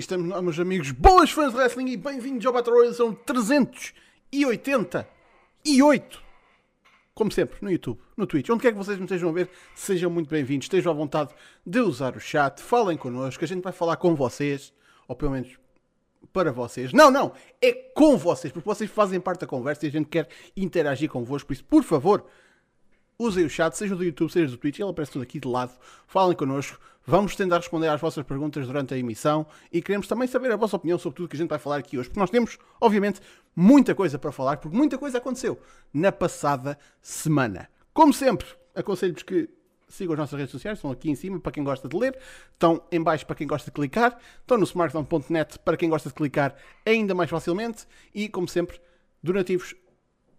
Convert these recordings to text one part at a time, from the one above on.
E estamos, meus amigos, boas fãs de wrestling e bem-vindos ao Battle Royale, são 388. Como sempre, no YouTube, no Twitch, onde quer que vocês me estejam a ver, sejam muito bem-vindos, estejam à vontade de usar o chat, falem connosco, a gente vai falar com vocês, ou pelo menos para vocês. Não, não, é com vocês, porque vocês fazem parte da conversa e a gente quer interagir convosco, por isso, por favor, usem o chat, seja do YouTube, seja do Twitch, ele aparece tudo aqui de lado. Falem connosco, vamos tentar responder às vossas perguntas durante a emissão e queremos também saber a vossa opinião sobre tudo que a gente vai falar aqui hoje, porque nós temos, obviamente, muita coisa para falar, porque muita coisa aconteceu na passada semana. Como sempre, aconselho-vos que sigam as nossas redes sociais, estão aqui em cima para quem gosta de ler, estão em baixo para quem gosta de clicar, estão no smartphone.net para quem gosta de clicar ainda mais facilmente e, como sempre, donativos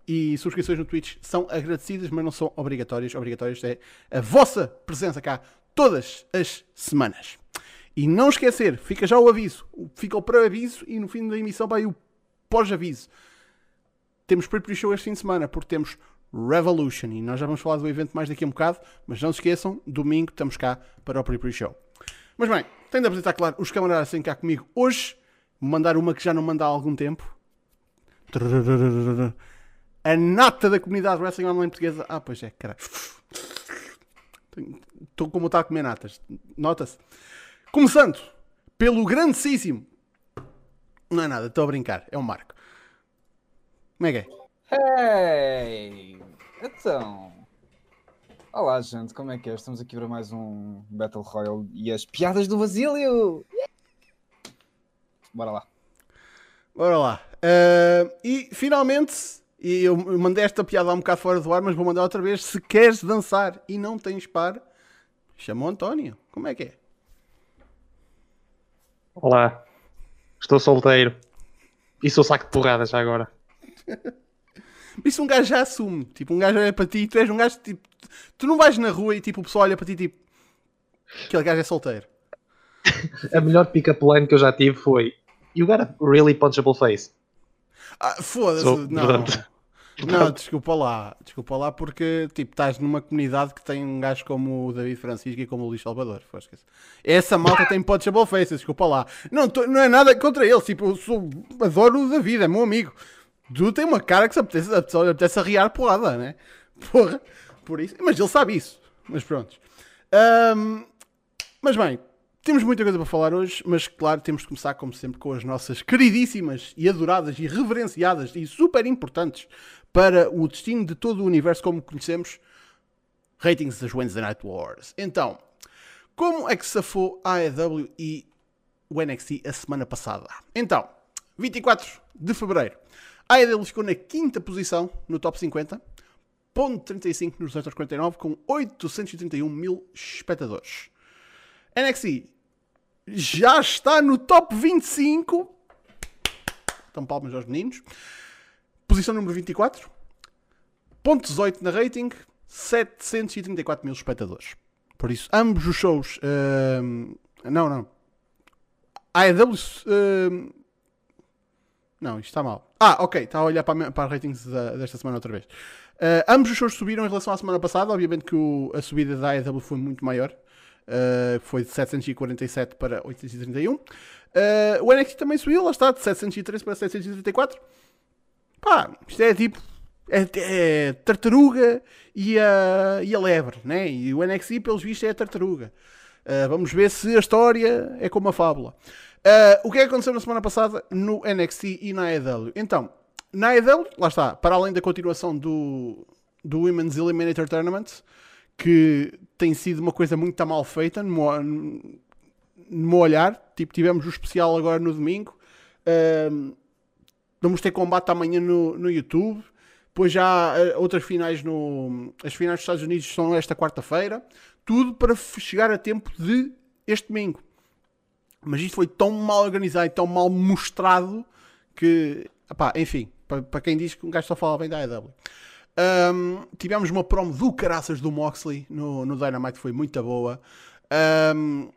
e subscrições no Twitch são agradecidas, mas não são obrigatórias. Obrigatórias é a vossa presença cá todas as semanas. E não esquecer, fica já o aviso, fica o pré-aviso e no fim da emissão vai o pós-aviso. Temos pre-show este fim de semana, porque temos Revolution e nós já vamos falar do evento mais daqui a um bocado, mas não se esqueçam, domingo estamos cá para o pre-show. Mas bem, tenho de apresentar, claro, os camaradas têm cá comigo hoje, mandar uma que já não manda há algum tempo a nata da comunidade wrestling online portuguesa. Ah, pois é, caralho. Estou como está a comer natas. Nota-se. Começando pelo grandíssimo. Não é nada, estou a brincar. É um Marco. Como é que é? Hey! Então. Olá, gente, como é que é? Estamos aqui para mais um Battle Royale e as piadas do Basílio! Bora lá. Bora lá. Uh, e finalmente e eu mandei esta piada há um bocado fora do ar, mas vou mandar outra vez. Se queres dançar e não tens par, chama o António. Como é que é? Olá, estou solteiro. E sou saco de porrada já agora. Isso um gajo já assume. Tipo, um gajo olha para ti e tu és um gajo tipo. Tu não vais na rua e tipo o pessoal olha para ti tipo. Aquele gajo é solteiro. a melhor pick-up line que eu já tive foi You got a really punchable face. Ah, foda-se, não. Não, desculpa lá, desculpa lá porque tipo, estás numa comunidade que tem um gajo como o David Francisco e como o Luís Salvador. Essa malta tem punchable faces, desculpa lá. Não, tô, não é nada contra ele, tipo, eu sou, adoro o David, é meu amigo. Tu tem uma cara que se apetece, apetece arriar porrada, né? Porra, por isso. Mas ele sabe isso. Mas pronto. Um, mas bem, temos muita coisa para falar hoje, mas claro, temos de começar, como sempre, com as nossas queridíssimas e adoradas e reverenciadas e super importantes para o destino de todo o universo como conhecemos, ratings das Wednesday Night Wars. Então, como é que safou a AEW e o NXT a semana passada? Então, 24 de fevereiro, a AEW ficou na quinta posição no top 50, ponto 35 nos 249, com 831 mil espectadores. NXT já está no top 25. Então, palmas aos meninos. Posição número 24. Ponto 18 na rating. 734 mil espectadores. Por isso, ambos os shows. Uh, não, não. AEW. Uh, não, isto está mal. Ah, ok. Está a olhar para, para ratings da, desta semana outra vez. Uh, ambos os shows subiram em relação à semana passada. Obviamente que o, a subida da AEW foi muito maior. Uh, foi de 747 para 831. Uh, o NXT também subiu, lá está, de 713 para 734. Pá, isto é tipo. É, é tartaruga e a, e a lebre, né? E o NXT, pelos vistos, é a tartaruga. Uh, vamos ver se a história é como a fábula. Uh, o que é que aconteceu na semana passada no NXT e na AEW? Então, na AEW, lá está, para além da continuação do, do Women's Eliminator Tournament, que tem sido uma coisa muito mal feita no meu, no meu olhar. Tipo, tivemos o especial agora no domingo. Uh, Vamos ter combate amanhã no, no YouTube. Depois já uh, outras finais no. As finais dos Estados Unidos são esta quarta-feira. Tudo para chegar a tempo de este domingo. Mas isto foi tão mal organizado e tão mal mostrado que. Epá, enfim, para, para quem diz que um gajo só fala bem da AEW. Um, tivemos uma promo do caraças do Moxley no, no Dynamite, foi muito boa. Um,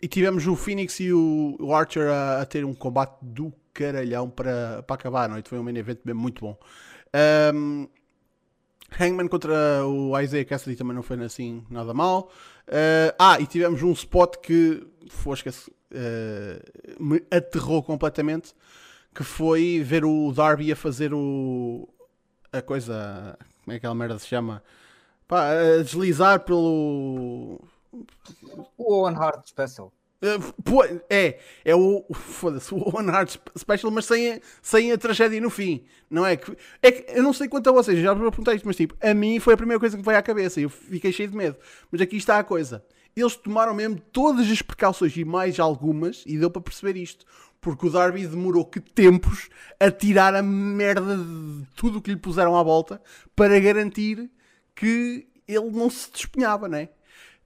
e tivemos o Phoenix e o, o Archer a, a, ter um combate do caralhão para, para acabar a noite. Foi um main event mesmo muito bom. Um, Hangman contra o Isaiah Cassidy também não foi assim nada mal. Uh, ah, e tivemos um spot que, fosca uh, me aterrou completamente, que foi ver o Darby a fazer o a coisa, como é que aquela merda se chama? Pá, a deslizar pelo o Owen Hart Special. É, é o, foda-se, o One Heart Special, mas sem sem a tragédia no fim, não é? Que, é que eu não sei quanto a vocês, já perguntei isto, mas tipo, a mim foi a primeira coisa que veio à cabeça e eu fiquei cheio de medo. Mas aqui está a coisa: eles tomaram mesmo todas as precauções e mais algumas, e deu para perceber isto, porque o Darby demorou que tempos a tirar a merda de tudo o que lhe puseram à volta para garantir que ele não se despenhava, não é?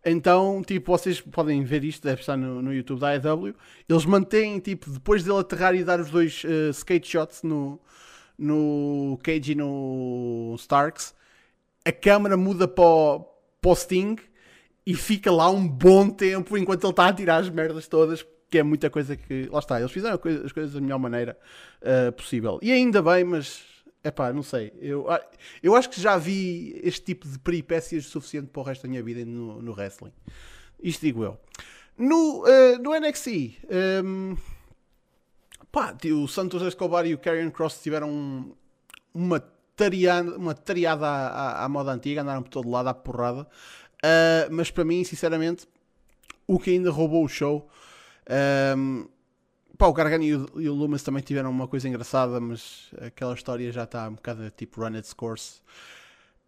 Então, tipo, vocês podem ver isto, deve estar no, no YouTube da AEW. Eles mantêm, tipo, depois dele aterrar e dar os dois uh, skate shots no, no Cage e no Starks, a câmera muda para o, Sting e fica lá um bom tempo enquanto ele está a tirar as merdas todas, que é muita coisa que. Lá está, eles fizeram as coisas da melhor maneira uh, possível. E ainda bem, mas é pá, não sei. Eu, ah, eu acho que já vi este tipo de peripécias suficiente para o resto da minha vida no, no wrestling. Isto digo eu. No, uh, no NXT, um, pá, o Santos Escobar e o Karrion Cross tiveram uma tariada, uma tariada à, à, à, moda antiga, andaram por todo lado à porrada. Uh, mas para mim, sinceramente, o que ainda roubou o show. Um, Pá, o Gargano e o, Loomis também tiveram uma coisa engraçada, mas aquela história já está um bocado tipo run its course.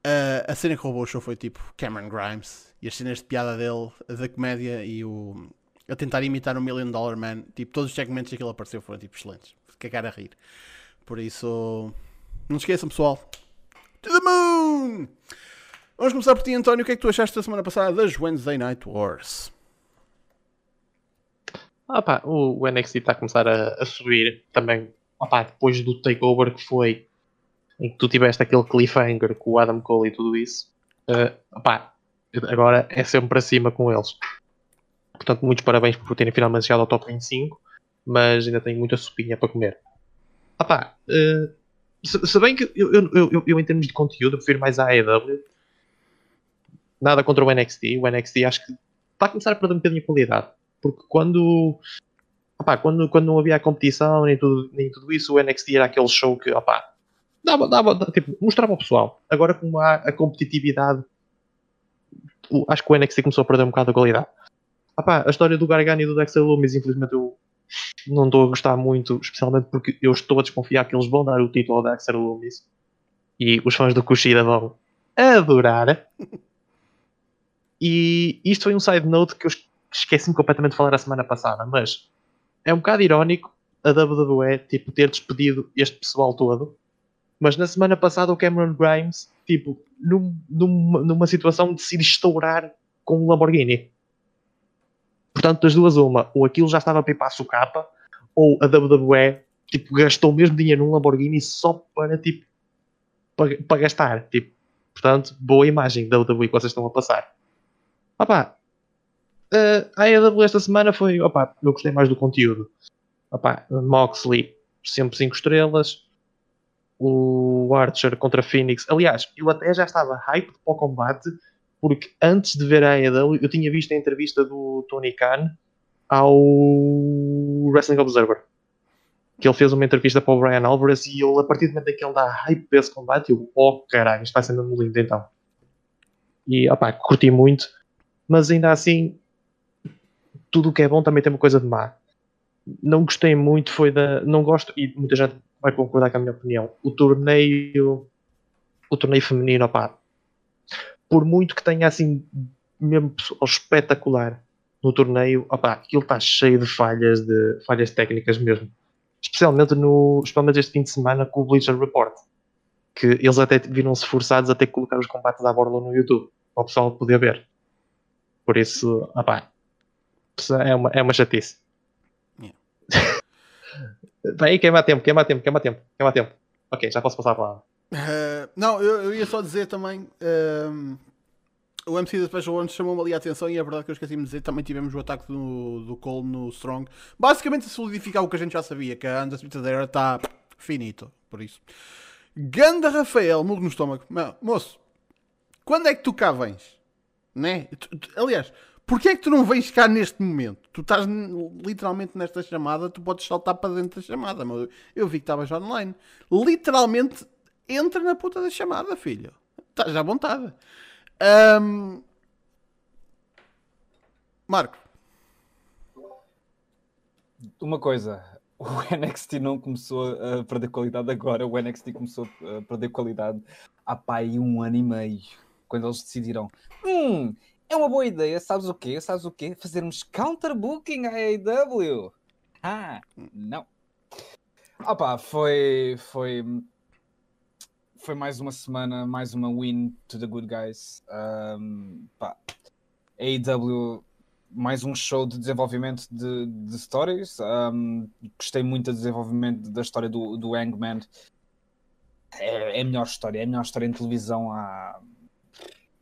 Uh, a cena que roubou o show foi tipo Cameron Grimes e as cenas de piada dele, da comédia e o. a tentar imitar o Million Dollar Man. Tipo, todos os segmentos que ele apareceu foram tipo excelentes. Cagar a rir. Por isso, não esqueçam, pessoal. To the moon! Vamos começar por ti, António. O que é que tu achaste da semana passada das Wednesday Night Wars? Ah, pá, o, o NXT está a começar a, a subir também. Ah, pá, depois do takeover que foi, em que tu tiveste aquele cliffhanger com o Adam Cole e tudo isso. Uh, ah, pá, agora é sempre para cima com eles. Portanto, muitos parabéns por terem finalmente chegado ao top 25, mas ainda tenho muita sopinha para comer. Ah pá, uh, se, se, bem que eu, eu, eu, eu, em termos de conteúdo prefiro mais a AEW. Nada contra o NXT. O NXT acho que está a começar a perder um bocadinho de qualidade. Porque quando, opá, quando, quando não havia a competição nem tudo, nem tudo isso, o NXT era aquele show que opá, dava, dava, tipo, mostrava ao pessoal. Agora, como há a competitividade, acho que o NXT começou a perder um bocado a qualidade. Opá, a história do Gargano e do Dexter Lumis, infelizmente, eu não estou a gostar muito, especialmente porque eu estou a desconfiar que eles vão dar o título ao Dexter Lumis e os fãs do Kushida vão adorar. E isto foi um side note que eu esqueci-me completamente de falar a semana passada, mas é um bocado irónico a WWE tipo, ter despedido este pessoal todo, mas na semana passada o Cameron Grimes, tipo, num, num, numa situação de se estourar com o Lamborghini. Portanto, das duas, uma, ou aquilo já estava a pipar a capa, ou a WWE tipo, gastou mesmo dinheiro num Lamborghini só para, tipo, para, para gastar. Tipo, portanto, boa imagem da WWE que vocês estão a passar. Ah pá, Uh, a AEW esta semana foi, opa, eu gostei mais do conteúdo. Opa, Moxley, sempre 5 estrelas. O Archer contra Phoenix. Aliás, eu até já estava hype para o combate, porque antes de ver a AEW, eu tinha visto a entrevista do Tony Khan ao Wrestling Observer. Que ele fez uma entrevista para o Brian Alvarez e ele, a partir do momento em que ele dá hype para esse combate, eu, oh caralho, isto vai ser mesmo lindo então. E, opá, curti muito, mas ainda assim, tudo o que é bom também tem uma coisa de má. Não gostei muito, foi da. Não gosto, e muita gente vai concordar com a minha opinião. O torneio. O torneio feminino, opá. Por muito que tenha assim, mesmo espetacular no torneio, opá, aquilo está cheio de falhas, de falhas técnicas mesmo. Especialmente, no, especialmente este fim de semana com o Bleacher Report. Que eles até viram-se forçados a ter que colocar os combates à borda no YouTube para o pessoal poder ver. Por isso, opá, é uma, é uma chatice. Yeah. Vai queima tempo, queima tempo, queima tempo, queima tempo. Ok, já posso passar a palavra. Uh, não, eu, eu, ia só dizer também. Uh, o MC da Special One chamou-me ali a atenção e é verdade que eu esqueci de dizer. Também tivemos o ataque do, do Cole no Strong. Basicamente a solidificar o que a gente já sabia: que a Undisputed Era está finito. Por isso, Ganda Rafael, murro no estômago. Moço, quando é que tu cá vens? Né? Aliás, Porquê é que tu não vens cá neste momento? Tu estás literalmente nesta chamada, tu podes saltar para dentro da chamada. Mas eu vi que estavas online. Literalmente entra na puta da chamada, filho. Estás à vontade. Um... Marco. Uma coisa, o NXT não começou a perder qualidade agora, o NXT começou a perder qualidade há pai um ano e meio, quando eles decidiram, hum, é uma boa ideia, sabes o quê? Sabes o quê? Fazermos counter-booking à AEW. Ah, não. Opa, foi, foi, foi mais uma semana, mais uma win to the good guys. Um, pá, AEW mais um show de desenvolvimento de, de stories. Um, gostei muito do desenvolvimento da história do, do Hangman. É, é, a melhor história, é a melhor história em televisão há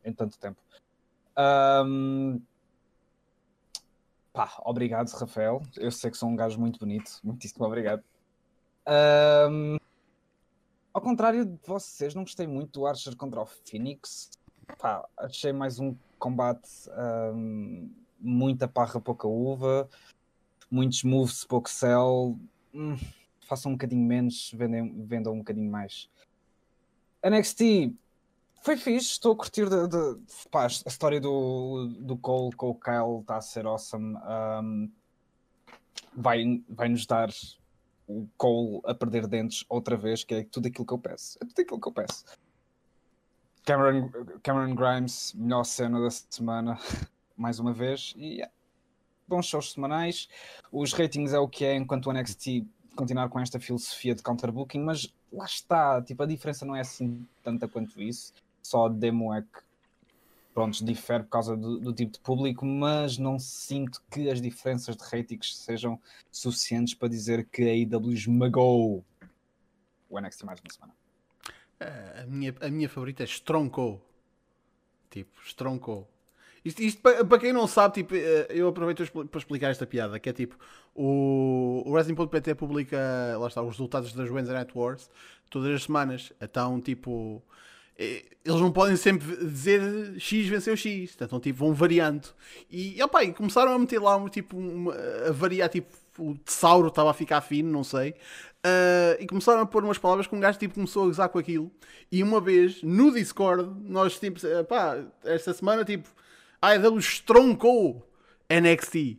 em tanto tempo. Um, pá, obrigado, Rafael. Eu sei que sou um gajo muito bonito. Muitíssimo obrigado. Um, ao contrário de vocês, não gostei muito do Archer contra o Phoenix. Pá, achei mais um combate um, muita parra, pouca uva, muitos moves, pouco sell. Hum, façam um bocadinho menos, vendem, vendam um bocadinho mais. NXT foi fixe, estou a curtir de, de, pá, a história do, do Cole com o Kyle está a ser awesome. Um, vai, vai nos dar o Cole a perder dentes outra vez, que é tudo aquilo que eu peço. É tudo aquilo que eu peço. Cameron, Cameron Grimes, melhor cena da semana. mais uma vez. E yeah, bons shows semanais. Os ratings é o que é, enquanto o NXT continuar com esta filosofia de counterbooking, mas lá está, tipo, a diferença não é assim tanta quanto isso. Só demo é que pronto, difere por causa do, do, tipo de público, mas não sinto que as diferenças de ratings sejam suficientes para dizer que a AEW esmagou o NXT mais uma semana. A minha, a minha favorita é Stronco. Tipo, Stronco. Isto, isto para, quem não sabe, tipo, eh, eu aproveito para explicar esta piada, que é tipo, o, o Wrestling.pt publica, lá está, os resultados das Wednesday Night Wars todas as semanas. Então, tipo, eh, eles não podem sempre dizer X venceu X, então tipo, vão variando. E, opa, e começaram a meter lá, tipo, uma, a variar, tipo, o tesauro estava a ficar fino, não sei. Uh, e começaram a pôr umas palavras que um gajo tipo, começou a gozar com aquilo. E uma vez, no Discord, nós, tipo, pá, esta semana, tipo, a AEW estroncou NXT. Uh,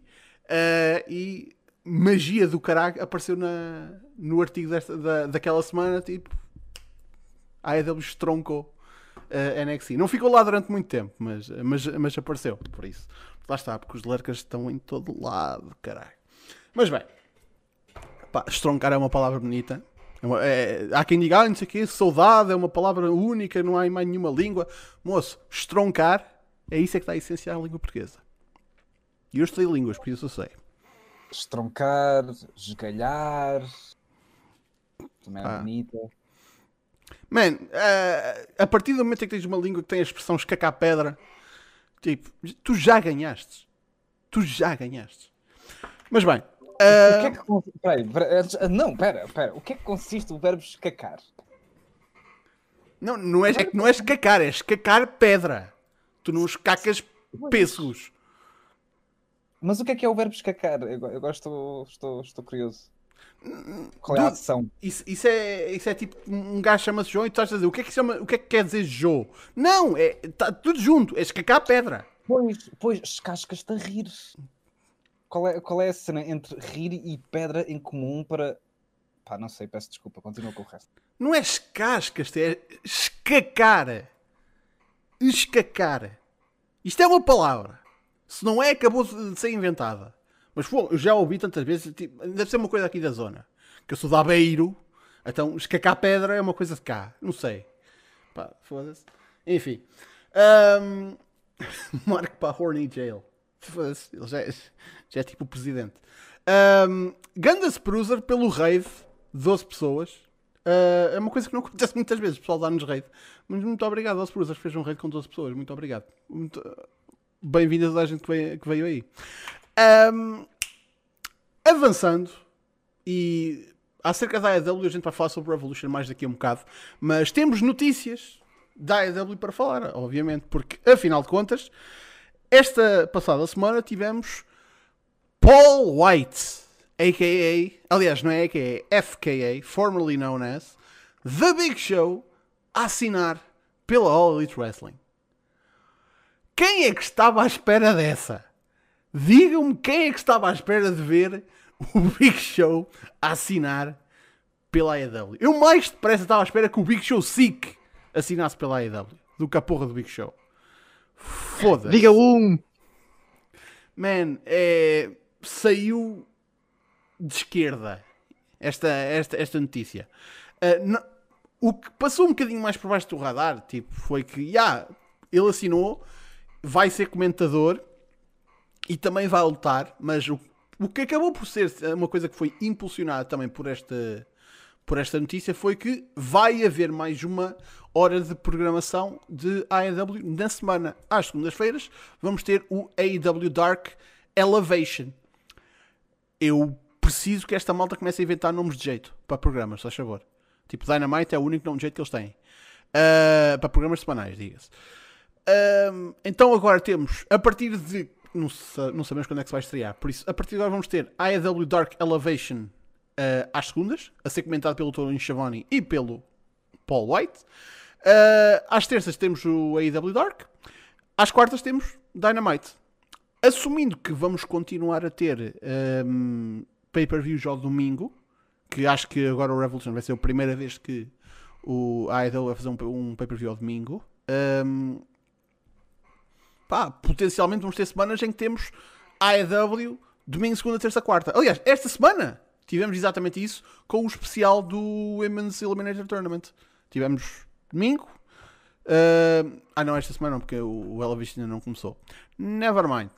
eh, e magia do caralho apareceu na, no artigo desta, da, daquela semana. Tipo, a AEW estroncou uh, eh, NXT. Não ficou lá durante muito tempo, mas, mas, mas apareceu. Por isso, lá está, porque os lurkers estão em todo lado, caralho. Mas bem, pá, estroncar é uma palavra bonita. É uma, é, há quem diga, ah, não sei o quê, saudade é uma palavra única, não há em mais nenhuma língua. Moço, estroncar é isso é que está essencial à língua portuguesa. E eu estudei línguas, por isso eu sei. Estroncar, esgalhar. Também é ah. bonita. Man, uh, a partir do momento em que tens uma língua que tem a expressão escacar pedra, tipo, tu já ganhaste. Tu já ganhaste. Mas bem. Uh... O que é que, peraí, peraí, não, pera, pera. O que é que consiste o verbo escacar? Não, não é, não é escacar, é escacar pedra. Tu não escacas pêssegos. Mas o que é que é o verbo escacar? Eu, agora estou, estou, estou curioso. Qual é a ação? Isso, isso, é, isso é tipo um gajo chama-se João e tu estás a dizer o que é que, chama, o que, é que quer dizer João? Não, é tá tudo junto, é escacar a pedra. Pois, pois, escascas-te a rir. Qual é, qual é a cena entre rir e pedra em comum para. Pá, não sei, peço desculpa, continua com o resto. Não é escascas, é escacar escacar. Isto é uma palavra. Se não é, acabou de ser inventada. Mas pô, eu já ouvi tantas vezes, tipo, deve ser uma coisa aqui da zona. Que eu sou da Beiro, então escacar pedra é uma coisa de cá. Não sei. Pá, foda-se. Enfim. Um... Marco para Horny Jail. Foda-se. Ele já é, já é tipo o presidente. Um... Ganda Spruzer pelo raid, 12 pessoas. Uh, é uma coisa que não acontece muitas vezes, o pessoal dá-nos raid. Mas muito obrigado aos que fez um raid com 12 pessoas. Muito obrigado. Muito... Bem-vindas a gente que veio, que veio aí. Um, avançando, e acerca da AEW, a gente vai falar sobre Revolution mais daqui a um bocado, mas temos notícias da AEW para falar, obviamente, porque afinal de contas, esta passada semana tivemos Paul White, a.k.a. Aliás, não é a.k.a. FKA, formerly known as The Big Show, a assinar pela All Elite Wrestling. Quem é que estava à espera dessa? Digam-me quem é que estava à espera de ver o Big Show a assinar pela AEW. Eu mais depressa estava à espera que o Big Show Sick assinasse pela AEW do que a porra do Big Show. Foda-se. Diga um! Man, é... saiu de esquerda esta, esta, esta notícia. Uh, não... o que passou um bocadinho mais por baixo do radar tipo, foi que yeah, ele assinou, vai ser comentador e também vai lutar, mas o, o que acabou por ser uma coisa que foi impulsionada também por esta, por esta notícia foi que vai haver mais uma hora de programação de AEW na semana. Às segundas-feiras vamos ter o AEW Dark Elevation. Eu preciso que esta malta comece a inventar nomes de jeito para programas, se faz favor. Tipo, Dynamite é o único nome de jeito que eles têm. Uh, para programas semanais, diga-se. Uh, então agora temos, a partir de. Não, não, sabemos quando é que se vai estrear. Por isso, a partir de agora vamos ter AEW Dark Elevation uh, às segundas, a ser comentado pelo Tony Schiavone e pelo Paul White. Uh, às terças temos o AEW Dark. Às quartas temos Dynamite. Assumindo que vamos continuar a ter um, pay-per-views ao domingo, que acho que agora o Revolution vai ser a primeira vez que o AEW vai fazer um, um pay-per-view ao domingo. Um, pá, potencialmente vamos ter semanas em que temos AEW domingo, segunda, terça, quarta. Aliás, esta semana tivemos exatamente isso com o especial do Women's Eliminator Tournament. Tivemos domingo. Uh, ah, não, esta semana não, porque o, Elevation ainda não começou. Never mind.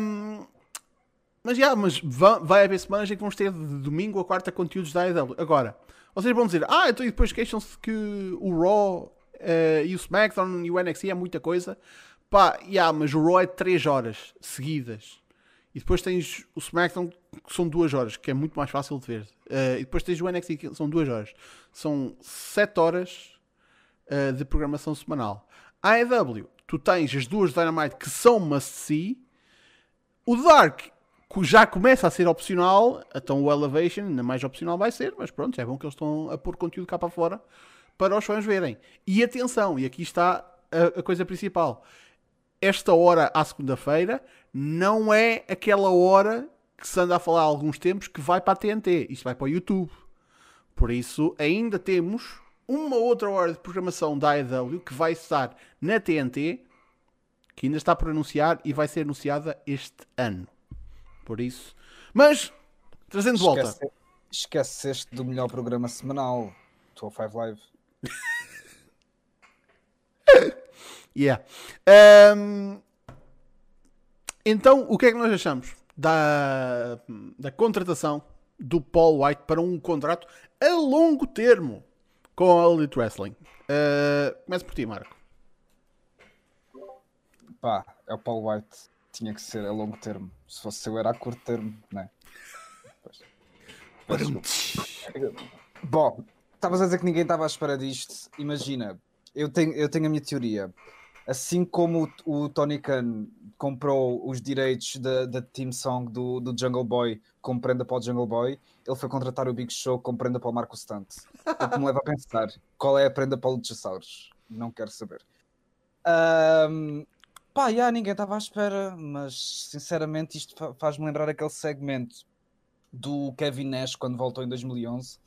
Um, mas já, yeah, mas vai haver semanas em que vamos ter de domingo a quarta conteúdos da AEW. Agora, vocês vão dizer, ah, então e depois queixam-se que o Raw uh, e o SmackDown e o NXT é muita coisa. Pá, yeah, mas o Raw é 3 horas seguidas. E depois tens o SmackDown, que são 2 horas, que é muito mais fácil de ver. Uh, e depois tens o NXT, que são 2 horas. São 7 horas uh, de programação semanal. A AEW, tu tens as duas Dynamite que são must-see. O Dark já começa a ser opcional, então o Elevation ainda mais opcional vai ser, mas pronto, é bom que eles estão a pôr conteúdo cá para fora para os fãs verem. E atenção, e aqui está a, a coisa principal. Esta hora à segunda-feira não é aquela hora que se anda a falar há alguns tempos que vai para a TNT. Isto vai para o YouTube. Por isso, ainda temos uma outra hora de programação da AEW que vai estar na TNT, que ainda está por anunciar e vai ser anunciada este ano. Por isso. Mas, trazendo de volta. Esqueceste do melhor programa semanal, 5 Live. yeah. Um, então, o que é que nós achamos da, da contratação do Paul White para um contrato a longo termo com a Elite Wrestling? Uh, começa por ti, Marco. Pá, é o Paul White. Tinha que ser a longo termo. Se fosse eu, era a curto termo, não é? Bom, estavas a dizer que ninguém estava à espera disto. Imagina, eu tenho, eu tenho a minha teoria. Assim como o, o Tony Khan comprou os direitos da, team song do, do Jungle Boy como prenda para o Jungle Boy, ele foi contratar o Big Show como prenda para o Marco Stunt. O que me leva a pensar qual é a prenda para o Luchasaurus. Não quero saber. Um, pá, já, ninguém estava à espera, mas sinceramente isto faz-me lembrar aquele segmento do Kevin Nash quando voltou em 2011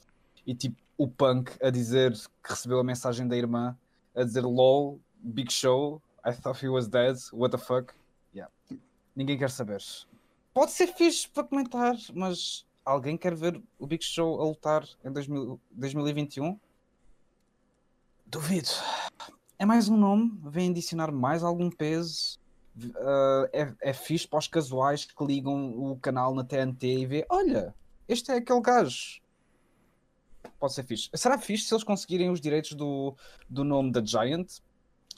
e tipo o Punk a dizer que recebeu a mensagem da irmã a dizer LOL, Big Show, I thought he was dead, what the fuck. Yeah. Ninguém quer saber. Pode ser fixe para comentar, mas alguém quer ver o Big Show a lutar em 2000, 2021? Duvido. É mais um nome, vem adicionar mais algum peso. Uh, é, é fixe para os casuais que ligam o canal na TNT e vê: olha, este é aquele gajo. Pode ser fixe. Será fixe se eles conseguirem os direitos do, do nome da Giant?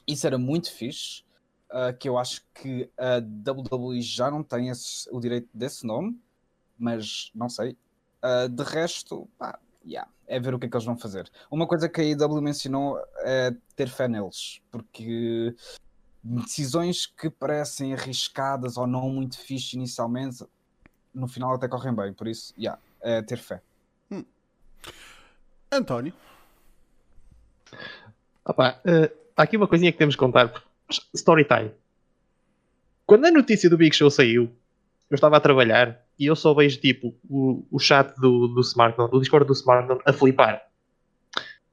Isso era muito fixe. Uh, que eu acho que a WWE já não tem esse, o direito desse nome, mas não sei. Uh, de resto, pá, yeah, é ver o que é que eles vão fazer. Uma coisa que a IW mencionou é ter fé neles, porque decisões que parecem arriscadas ou não muito fixe inicialmente, no final até correm bem. Por isso, yeah, é ter fé. Hum. António. Opa, uh, há aqui uma coisinha que temos que contar. Story time. Quando a notícia do Big Show saiu, eu estava a trabalhar e eu só vejo tipo o, o chat do, do Smartphone, o Discord do Smartphone a flipar.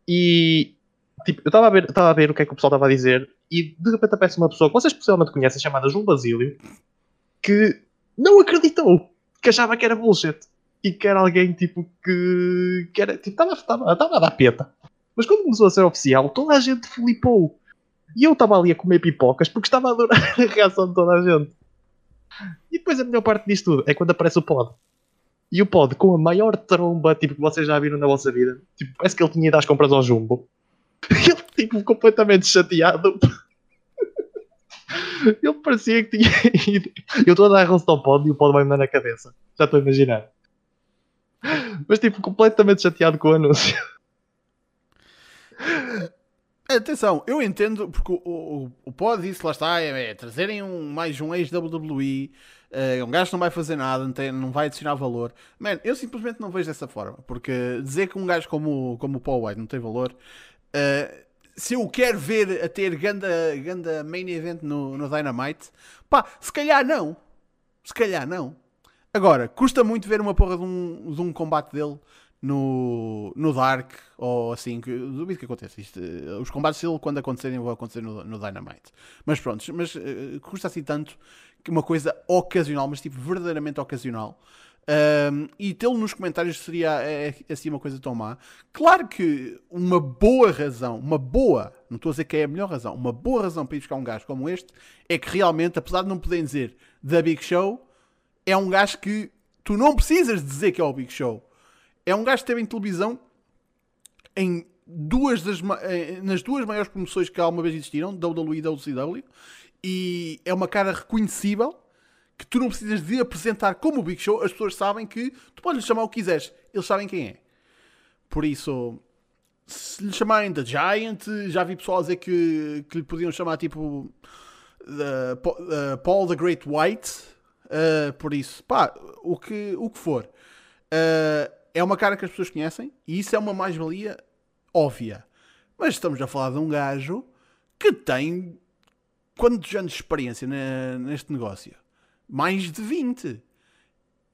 E tipo, eu estava a, ver, estava a ver o que é que o pessoal estava a dizer e de repente aparece uma pessoa que vocês possivelmente conhecem chamada João Basílio que não acreditou, que achava que era bullshit e que era alguém tipo que, que era, tipo, estava, estava, estava a dar peta. Mas quando começou a ser oficial, toda a gente flipou. E eu estava ali a comer pipocas porque estava a adorar a reação de toda a gente. E depois a melhor parte disto tudo é quando aparece o pod. E o pod com a maior tromba tipo, que vocês já viram na vossa vida. Tipo, parece que ele tinha ido às compras ao jumbo. Ele tipo completamente chateado. Ele parecia que tinha ido. Eu estou a dar rosto ao pod e o pod vai me dar na cabeça. Já estou a imaginar. Mas tipo, completamente chateado com o anúncio. Atenção, eu entendo, porque o, o, o pod disse, lá está, é, é trazerem um, mais um ex-WWE, uh, um gajo não vai fazer nada, não, tem, não vai adicionar valor. Man, eu simplesmente não vejo dessa forma, porque dizer que um gajo como, como o Paul White não tem valor, uh, se eu quero ver a ter ganda, ganda main event no, no Dynamite, pá, se calhar não. Se calhar não. Agora, custa muito ver uma porra de um, de um combate dele no, no Dark ou assim, que, duvido que aconteça isto. Os combates quando acontecerem, vão acontecer no, no Dynamite. Mas pronto, mas uh, custa assim tanto que uma coisa ocasional, mas tipo verdadeiramente ocasional. Um, e tê-lo nos comentários seria é, é, assim uma coisa tão má. Claro que uma boa razão, uma boa, não estou a dizer que é a melhor razão, uma boa razão para ir buscar um gajo como este é que realmente, apesar de não poderem dizer da Big Show, é um gajo que tu não precisas dizer que é o Big Show é um gajo que esteve em televisão em duas das, nas duas maiores promoções que alguma vez existiram, WWE e WCW, e é uma cara reconhecível que tu não precisas de apresentar como o Big Show, as pessoas sabem que tu podes lhe chamar o que quiseres, eles sabem quem é. Por isso, se lhe chamarem The Giant, já vi pessoal dizer que, que lhe podiam chamar tipo uh, Paul the Great White, uh, por isso, pá, o que, o que for. Uh, é uma cara que as pessoas conhecem e isso é uma mais-valia óbvia. Mas estamos a falar de um gajo que tem quantos anos de experiência neste negócio? Mais de 20.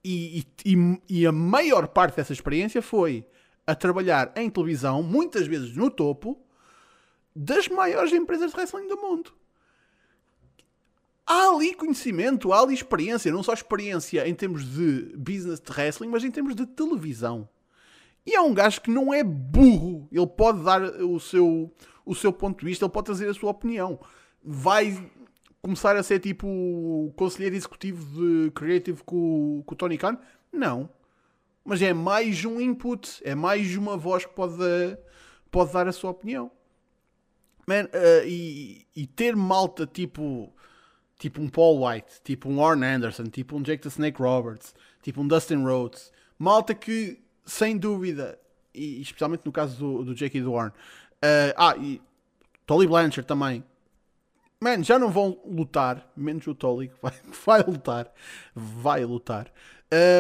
E, e, e, a maior parte dessa experiência foi a trabalhar em televisão, muitas vezes no topo, das maiores empresas de wrestling do mundo há ali conhecimento, há ali experiência, não só experiência em termos de business de wrestling, mas em termos de televisão. E é um gajo que não é burro, ele pode dar o seu, o seu ponto de vista, ele pode trazer a sua opinião. Vai começar a ser tipo conselheiro executivo de creative com, com o Tony Khan? Não. Mas é mais um input, é mais uma voz que pode, pode dar a sua opinião. Man, uh, e, e ter malta tipo tipo um Paul White, tipo um Orn Anderson, tipo um Jake the Snake Roberts, tipo um Dustin Rhodes, malta que sem dúvida, e especialmente no caso do, do Jake e do Orn, uh, ah, e Tolly Blanchard também, man, já não vão lutar, menos o Tolly que vai, vai lutar, vai lutar.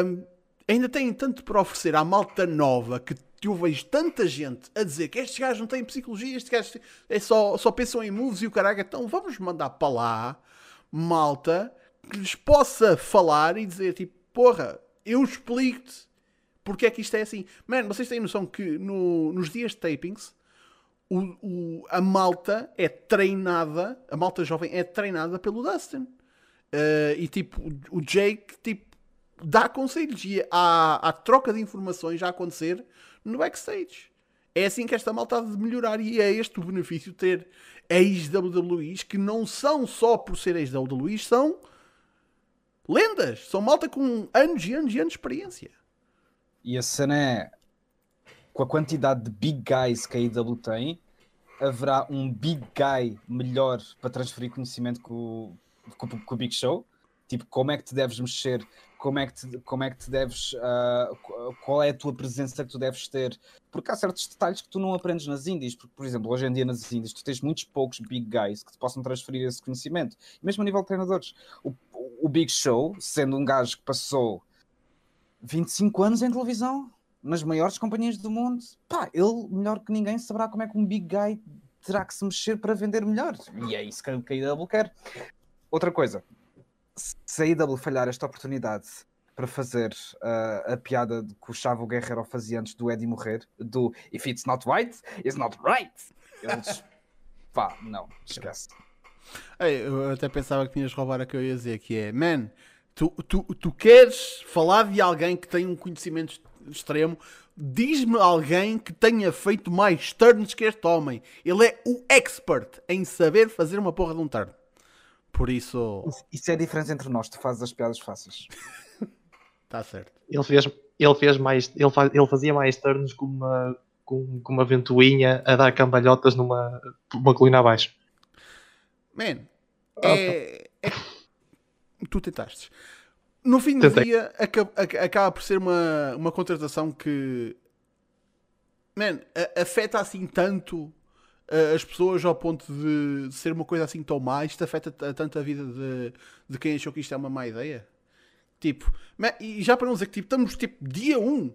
Um, ainda têm tanto para oferecer à malta nova que eu vejo tanta gente a dizer que estes gajos não têm psicologia, estes gajos é só, só pensam em moves e o caraca, então vamos mandar para lá malta que lhes possa falar e dizer tipo, porra, eu explico-te porque é que isto é assim. Mano, vocês têm noção que no, nos dias de tapings o, o, a malta é treinada, a malta jovem é treinada pelo Dustin. Uh, e tipo, o Jake tipo, dá conselhos e há, há troca de informações a acontecer no backstage. É assim que esta malta há de melhorar e é este o benefício de ter ex-WWEs que não são só por ser ex-WWEs, são lendas. São malta com anos e anos e anos de experiência. E a cena é, com a quantidade de big guys que a IW tem, haverá um big guy melhor para transferir conhecimento com, com, com o Big Show. Tipo, como é que te deves mexer, como é que te, como é que te deves, uh, qual é a tua presença que tu deves ter, porque há certos detalhes que tu não aprendes nas indies, porque, por exemplo, hoje em dia nas indies tu tens muitos poucos big guys que te possam transferir esse conhecimento, mesmo a nível de treinadores. O, o Big Show, sendo um gajo que passou 25 anos em televisão, nas maiores companhias do mundo, pá, ele melhor que ninguém saberá como é que um big guy terá que se mexer para vender melhor. E é isso que a IW quer. Outra coisa, se a IW falhar esta oportunidade para fazer uh, a piada que o Chavo Guerrero fazia antes do Eddie morrer, do If it's not right, it's not right. Eles, pá, não, esquece. Ei, eu até pensava que tinhas roubar a que eu ia dizer, que é, man, tu, tu, tu queres falar de alguém que tem um conhecimento extremo, diz-me alguém que tenha feito mais turns que este homem. Ele é o expert em saber fazer uma porra de um turn. Por isso. Isso é a diferença entre nós, tu fazes as piadas fáceis. Está certo. Ele fez, ele fez mais. Ele, faz, ele fazia mais turns com uma, com, com uma ventoinha a dar cambalhotas numa uma colina abaixo. Man, é, é, tu tentaste. No fim do Tentei. dia, acaba, acaba, por ser uma, uma contratação que man, afeta assim tanto as pessoas ao ponto de ser uma coisa assim tão má, isto afeta tanto a vida de, de quem achou que isto é uma má ideia. Tipo, e já para não dizer que tipo, estamos tipo dia 1.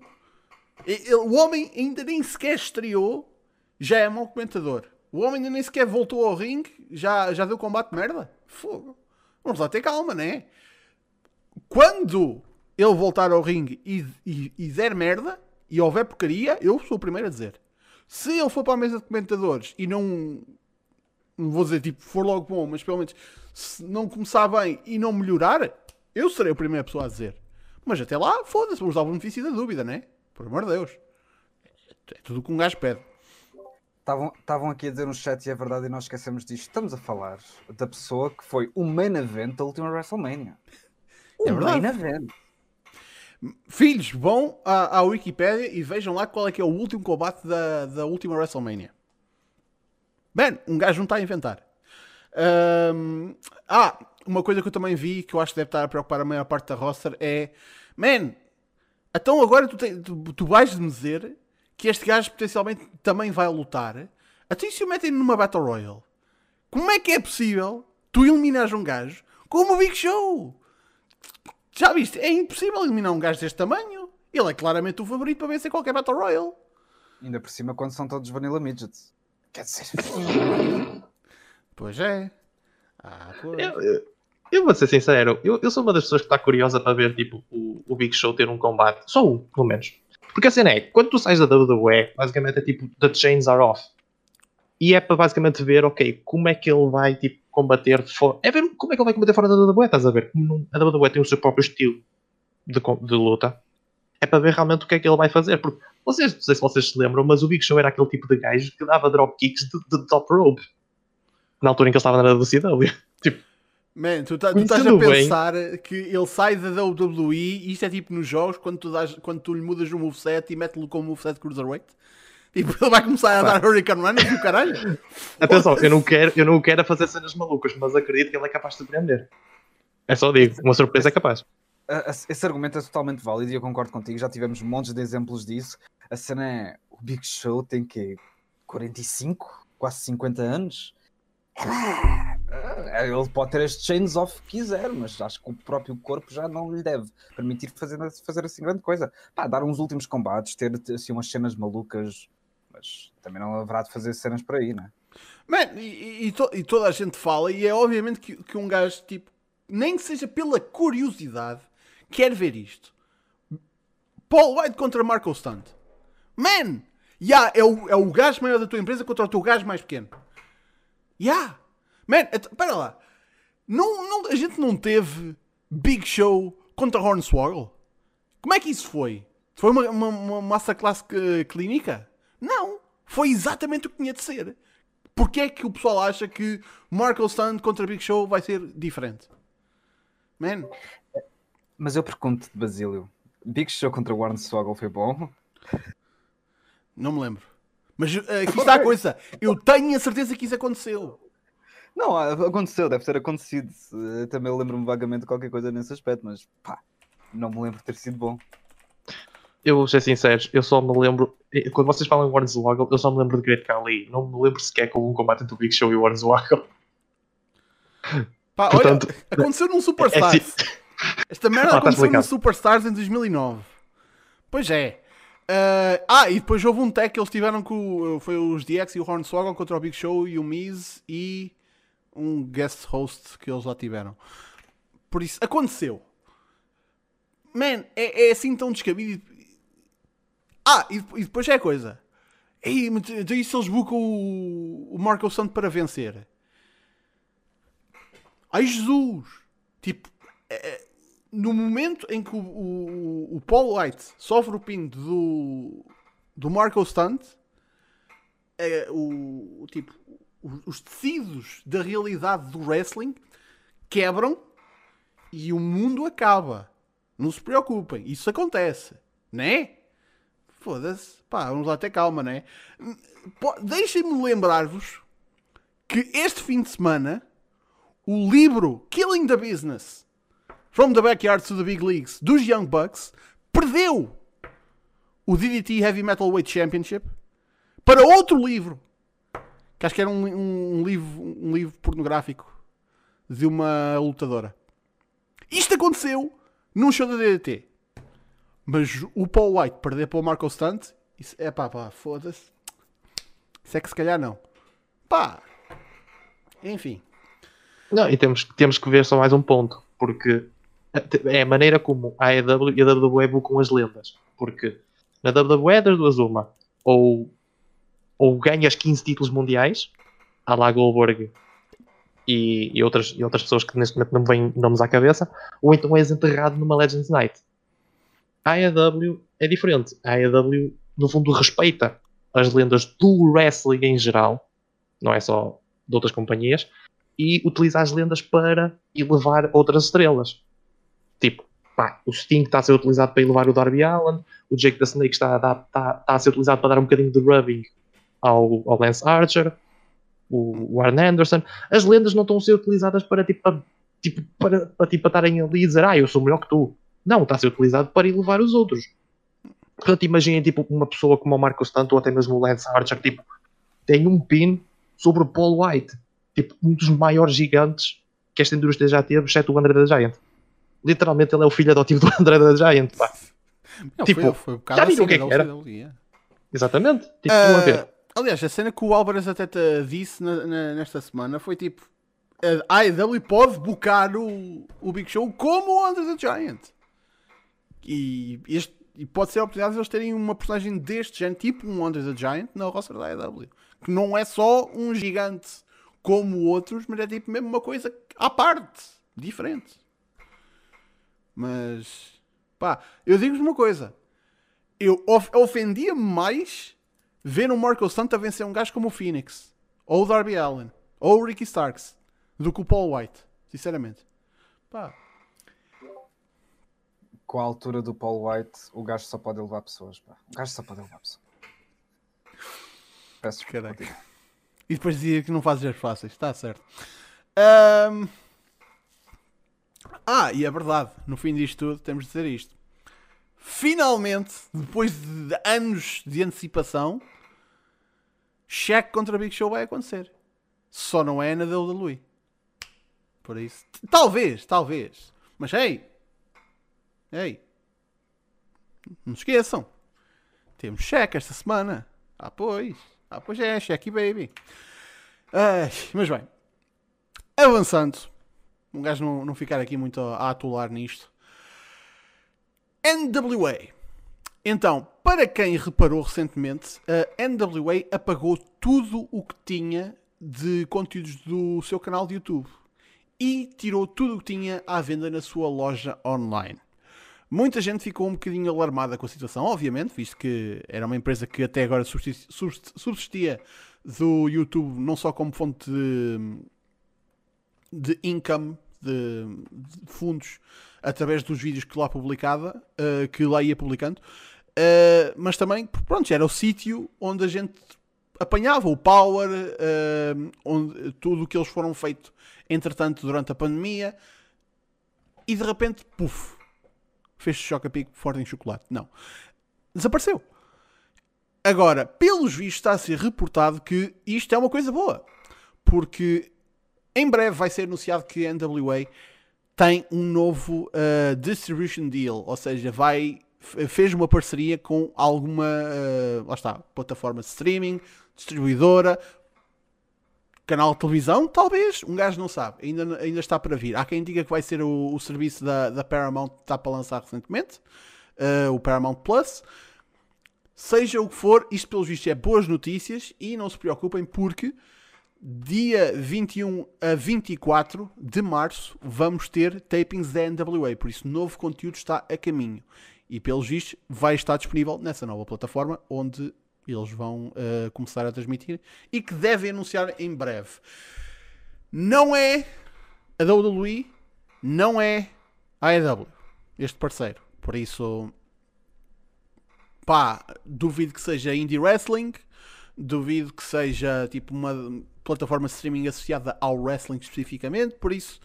O homem ainda nem sequer estreou, já é mau comentador. O homem ainda nem sequer voltou ao ringue, já, já deu combate de merda. Fogo. Vamos lá ter calma, né? Quando ele voltar ao ringue e, e, e der merda e houver porcaria, eu sou o primeiro a dizer. Se ele for para a mesa de comentadores e não. Não vou dizer tipo, for logo bom, mas pelo menos se não começar bem e não melhorar, eu serei a primeira pessoa a dizer. Mas até lá, foda-se, vamos dar o benefício da dúvida, né? Por amor de Deus. É tudo que um gajo pede. Estavam aqui a dizer no chat e é verdade e nós esquecemos disto. Estamos a falar da pessoa que foi o main event da última WrestleMania. O é main event. Filhos, vão à, à Wikipedia e vejam lá qual é que é o último combate da, da última WrestleMania. Bem, um gajo não está a inventar. Um, ah, uma coisa que eu também vi que eu acho que deve estar a preocupar a maior parte da roster é: Man, então agora tu, te, tu, tu vais me dizer que este gajo potencialmente também vai lutar. Até se o metem numa Battle Royale, como é que é possível tu eliminares um gajo como o Big Show? Já viste? É impossível eliminar um gajo deste tamanho. Ele é claramente o favorito para vencer qualquer Battle Royale. Ainda por cima quando são todos Vanilla Midgets. Quer dizer. pois é. Ah, pois. Eu, eu, eu, vou ser sincero, eu, eu sou uma das pessoas que está curiosa para ver tipo, o, o Big Show ter um combate. Só um, pelo menos. Porque a cena é, quando tu sais da WWE, basicamente é tipo, the chains are off. E é para basicamente ver, ok, como é que ele vai tipo, combater fora. É ver como é que ele vai combater fora da WWE, estás a ver? Como a WWE tem o seu próprio estilo de, de luta. É para ver realmente o que é que ele vai fazer. Porque vocês, não sei se vocês se lembram, mas o Big Show era aquele tipo de gajo que dava dropkicks de, de top rope. Na altura em que ele estava na WCW. tipo, Man, tu, tá, tu estás a pensar bem. que ele sai da WWE e isto é tipo nos jogos quando tu, dás, quando tu lhe mudas o moveset e mete-lo como moveset cruiserweight. Tipo, ele vai começar a dar Hurricane Run e o caralho. Atenção, eu não, quero, eu não quero fazer cenas malucas, mas acredito que ele é capaz de surpreender. É só digo, uma surpresa é capaz. Esse argumento é totalmente válido e eu concordo contigo. Já tivemos montes de exemplos disso. A cena é: o Big Show tem que 45, quase 50 anos. Ele pode ter as chains off que quiser, mas acho que o próprio corpo já não lhe deve permitir fazer, fazer assim grande coisa. Pá, dar uns últimos combates, ter assim umas cenas malucas mas também não haverá de fazer cenas por aí, né? Man, e, e, to, e, toda a gente fala, e é obviamente que, que um gajo, tipo, nem que seja pela curiosidade, quer ver isto. Paul White contra Marco Stunt. Man! Yeah, é, o, é o gajo maior da tua empresa contra o teu gajo mais pequeno. Yeah! Man, espera lá. Não, não, a gente não teve Big Show contra Hornswoggle? Como é que isso foi? Foi uma, uma, uma massa classe clínica? Foi exatamente o que tinha de ser. Porquê é que o pessoal acha que Marco Stunt contra Big Show vai ser diferente? Man. Mas eu pergunto-te, Basílio, Big Show contra Warren Swaggle foi bom? Não me lembro. Mas uh, aqui está a coisa. Eu tenho a certeza que isso aconteceu. Não, aconteceu, deve ter acontecido. Também lembro-me vagamente de qualquer coisa nesse aspecto, mas pá, não me lembro de ter sido bom. Eu vou ser sincero, eu só me lembro. Quando vocês falam em Warnswoggle, eu só me lembro de Great Khali. Não me lembro sequer com um combate entre o Big Show e o Warnswoggle. Pá, Portanto, olha, aconteceu num Superstars. É, é, Esta merda ah, aconteceu num Superstars em 2009. Pois é. Uh, ah, e depois houve um tag que eles tiveram com. Foi os DX e o Hornswoggle contra o Big Show e o Miz e um guest host que eles lá tiveram. Por isso, aconteceu. Man, é, é assim tão descabido. Ah, e, e depois é a coisa. Ei, então isso eles buscam o, o Marco Santo para vencer. Ai Jesus! Tipo, é, é, no momento em que o, o, o, Paul White sofre o pin do, do Marco Stunt, é, o, o, tipo, os tecidos da realidade do wrestling quebram e o mundo acaba. Não se preocupem, isso acontece, né? Foda-se, pá, vamos lá ter calma, né? Deixem-me lembrar-vos que este fim de semana o livro Killing the Business From the Backyard to the Big Leagues dos Young Bucks perdeu o DDT Heavy Metal Weight Championship para outro livro que acho que era um, um, um livro, um livro pornográfico de uma lutadora. Isto aconteceu num show da DDT. Mas o Paul White perder para o Marco Stunt, isso é pá, pá, foda-se. Isso é que se calhar não. Pá. Enfim. Não, e temos, temos que ver só mais um ponto, porque é a maneira como a AEW e a WWE buscam as lendas. Porque na WWE das duas uma. Ou, ou ganhas 15 títulos mundiais, a la Goldberg e, e, outras, e outras pessoas que neste momento não me vêm nomes à cabeça, ou então és enterrado numa Legends Night. A AEW é diferente. A AEW, no fundo, respeita as lendas do wrestling em geral, não é só de outras companhias, e utiliza as lendas para elevar outras estrelas. Tipo, pá, o Sting está a ser utilizado para elevar o Darby Allen, o Jake the Snake está a, dar, está, está a ser utilizado para dar um bocadinho de rubbing ao, ao Lance Archer, o, Arn Anderson. As lendas não estão a ser utilizadas para tipo, para, tipo, para, para, tipo, estarem ali e dizer, ah, eu sou melhor que tu. Não, está a ser utilizado para elevar os outros. Portanto, imaginem tipo, uma pessoa como o Marcos Tanto ou até mesmo o Lance Archer, tipo, tem um pin sobre o Paul White, tipo, um dos maiores gigantes que esta indústria já teve, exceto o André da Giant. Literalmente ele é o filho adotivo do André da Giant, pá. Não, tipo, foi, foi um já viram o que é que era? Exatamente. Tipo, uh, ver. Aliás, a cena que o Álvares até te disse na, na, nesta semana foi tipo: a AEW pode bucar o, o Big Show como o André the Giant. E, este, e pode ser a oportunidade de eles terem uma personagem deste género, tipo um Andre the Giant, na roster da AEW. Que não é só um gigante como outros, mas é tipo mesmo uma coisa à parte, diferente. Mas, pá, eu digo-vos uma coisa. Eu of ofendia-me mais ver um Marco a vencer um gajo como o Phoenix, ou o Darby Allen, ou o Ricky Starks, do que o Paul White. Sinceramente. Pá, com a altura do Paul White, o gajo só pode levar pessoas. Pá. O gajo só pode levar pessoas. Peço desculpa. E depois dizia que não fazes as fáceis. Está certo. Um... Ah, e é verdade. No fim disto tudo, temos de dizer isto. Finalmente, depois de anos de antecipação, cheque contra Big Show vai acontecer. Só não é na WWE. Por isso, talvez, talvez. Mas hey, Ei, não esqueçam. Temos cheque esta semana. Ah, pois. Ah, pois é, cheque baby. Mas bem, avançando, um gajo não, não ficar aqui muito a atolar nisto. NWA. Então, para quem reparou recentemente, a NWA apagou tudo o que tinha de conteúdos do seu canal de YouTube e tirou tudo o que tinha à venda na sua loja online. Muita gente ficou um bocadinho alarmada com a situação, obviamente, visto que era uma empresa que até agora subsistia do YouTube não só como fonte de, de income, de, de, fundos, através dos vídeos que lá publicava, uh, que lá ia publicando, uh, mas também, pronto, era o sítio onde a gente apanhava o Power, uh, onde, tudo o que eles foram feito entretanto durante a pandemia, e de repente, puf, fez choca-pico forte em chocolate. Não. Desapareceu. Agora, pelos vistos, está a ser reportado que isto é uma coisa boa. Porque em breve vai ser anunciado que a NWA tem um novo uh, distribution deal, ou seja, vai fez uma parceria com alguma uh, lá está, plataforma de streaming, distribuidora, canal de televisão, talvez, um gajo não sabe, ainda, ainda está para vir. Há quem diga que vai ser o, o serviço da, da Paramount que está para lançar recentemente, uh, o Paramount Plus. Seja o que for, isto pelos vistos é boas notícias e não se preocupem porque dia 21 a 24 de março vamos ter tapings da NWA, por isso novo conteúdo está a caminho e pelos vistos vai estar disponível nessa nova plataforma onde eles vão uh, começar a transmitir e que devem anunciar em breve. Não é a WWE, não é a AEW, este parceiro. Por isso, pá, duvido que seja Indie Wrestling, duvido que seja tipo uma plataforma de streaming associada ao wrestling especificamente. Por isso,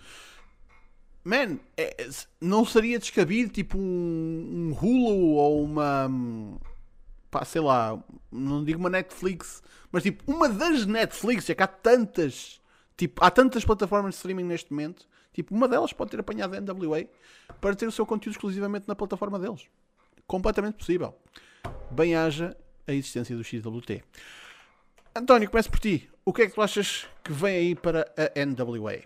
man, é, não seria descabido tipo um, um Hulu ou uma pá, sei lá, não digo uma Netflix, mas tipo, uma das Netflix, é que há tantas, tipo, há tantas plataformas de streaming neste momento, tipo, uma delas pode ter apanhado a NWA para ter o seu conteúdo exclusivamente na plataforma deles. Completamente possível. Bem haja a existência do XWT. António, começo por ti. O que é que tu achas que vem aí para a NWA?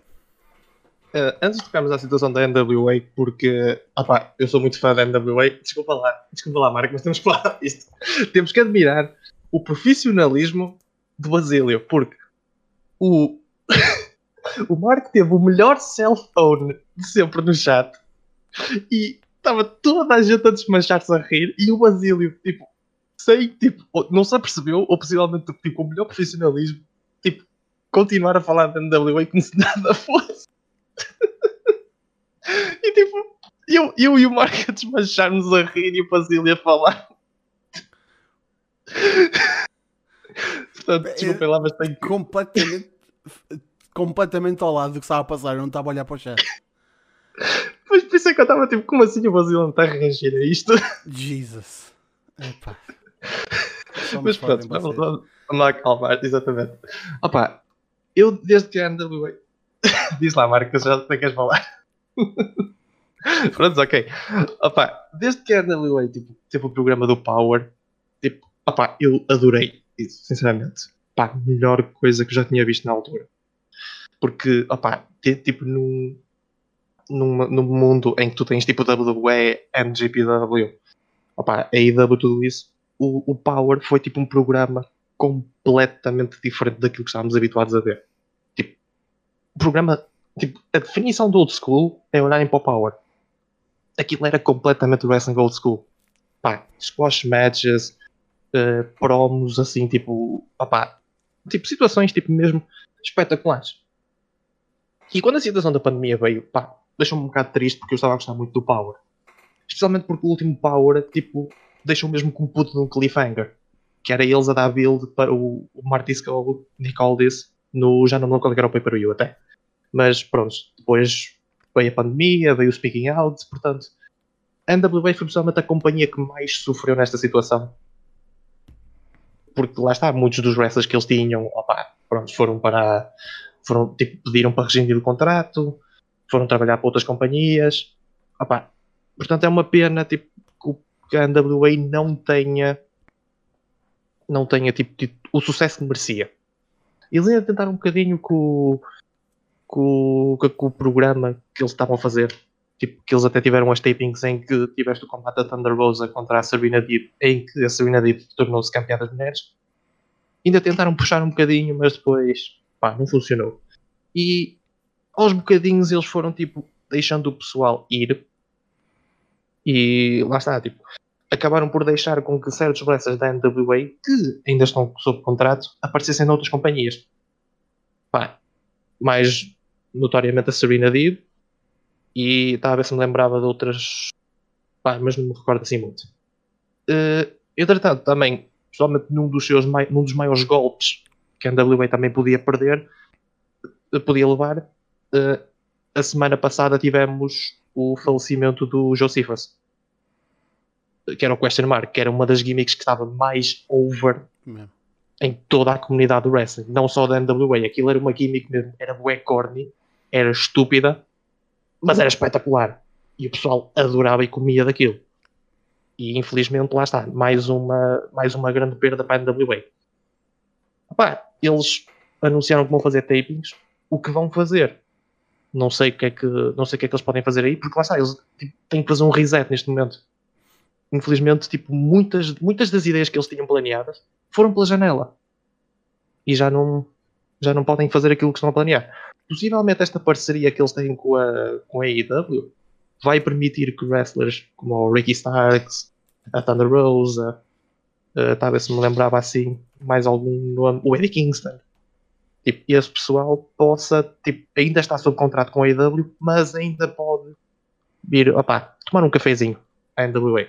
Uh, antes de tocarmos à situação da NWA, porque opa, eu sou muito fã da NWA, desculpa lá, desculpa lá, Marco, mas temos que falar disto. temos que admirar o profissionalismo do Basílio, porque o, o Marco teve o melhor cell phone de sempre no chat e estava toda a gente a desmanchar-se a rir e o Basílio, tipo, sem, tipo, não se apercebeu, ou possivelmente, tipo, o melhor profissionalismo, tipo, continuar a falar da NWA como se nada fosse. E tipo, eu, eu e o Marco a desmancharmos a rir e o Basílio a falar. Portanto, desculpem lá, mas tenho completamente, completamente ao lado do que estava a passar, eu não estava a olhar para o chat. Pois por isso é que eu estava tipo, como assim o Basílio não está a reagir a isto? Jesus. Epá. Mas pronto, vamos, vamos, lá acalmar, exatamente. Opa, eu desde que a NWA Diz lá, Marcos, já que queres falar. Pronto, ok. Opa, desde que a NWA tipo, teve o programa do Power, tipo, opa, eu adorei isso, sinceramente. Pá, melhor coisa que eu já tinha visto na altura. Porque, opa, tipo, num, num, num mundo em que tu tens tipo WWE, NGPW, opa, a tudo isso, o, o Power foi tipo um programa completamente diferente daquilo que estávamos habituados a ver programa, tipo, a definição do old school é olharem para o Power. Aquilo era completamente wrestling old school. Pá, squash matches, uh, promos, assim, tipo, opá, tipo, situações, tipo, mesmo espetaculares. E quando a situação da pandemia veio, pá, deixou-me um bocado triste porque eu estava a gostar muito do Power. Especialmente porque o último Power, tipo, deixou mesmo com um puto de um cliffhanger. Que era eles a dar build para o, o Marty Skull, Nicole disse, no, já não me lembro qual era o pay-per-view até. Mas pronto, depois veio a pandemia, veio o speaking out, portanto, a NWA foi precisamente a companhia que mais sofreu nesta situação. Porque lá está, muitos dos wrestlers que eles tinham, opa, pronto, foram para. Foram, tipo, pediram para rescindir o contrato, foram trabalhar para outras companhias. Opa, portanto, é uma pena tipo, que a NWA não tenha não tenha tipo, tipo, o sucesso que merecia. Eles ainda tentaram um bocadinho com, com, com, o programa que eles estavam a fazer. Tipo, que eles até tiveram as tapings em que tiveste o combate da Thunder Rosa contra a Sabrina Deep, em que a Sabrina Deep tornou-se campeã das mulheres. Ainda tentaram puxar um bocadinho, mas depois, pá, não funcionou. E aos bocadinhos eles foram, tipo, deixando o pessoal ir. E lá está, tipo, acabaram por deixar com que certos wrestlers da NWA, que ainda estão sob contrato, aparecessem noutras companhias. Pá, mais notoriamente a Serena Deeb e estava a ver se me lembrava de outras, pá, mas não me recordo assim muito. Uh, entretanto, também principalmente num dos, seus, num dos maiores golpes que a NWA também podia perder, podia levar. Uh, a semana passada tivemos o falecimento do Josephus, que era o question mark, que era uma das gimmicks que estava mais over em toda a comunidade do wrestling, não só da NWA. Aquilo era uma gimmick mesmo, era bué corny, era estúpida, mas era espetacular. E o pessoal adorava e comia daquilo. E infelizmente, lá está, mais uma, mais uma grande perda para a NWA. Epá, eles anunciaram que vão fazer tapings. O que vão fazer? Não sei o que é que, não sei o que, é que eles podem fazer aí, porque lá está, eles tipo, têm que fazer um reset neste momento. Infelizmente, tipo, muitas, muitas das ideias que eles tinham planeadas foram pela janela. E já não, já não podem fazer aquilo que estão a planear. Possivelmente esta parceria que eles têm com a, com a AEW vai permitir que wrestlers como o Ricky Starks, a Thunder Rosa, uh, talvez se me lembrava assim, mais algum nome, o Eddie Kingston, tipo, esse pessoal possa, tipo, ainda está sob contrato com a AEW, mas ainda pode vir, opá, tomar um cafezinho à NWA.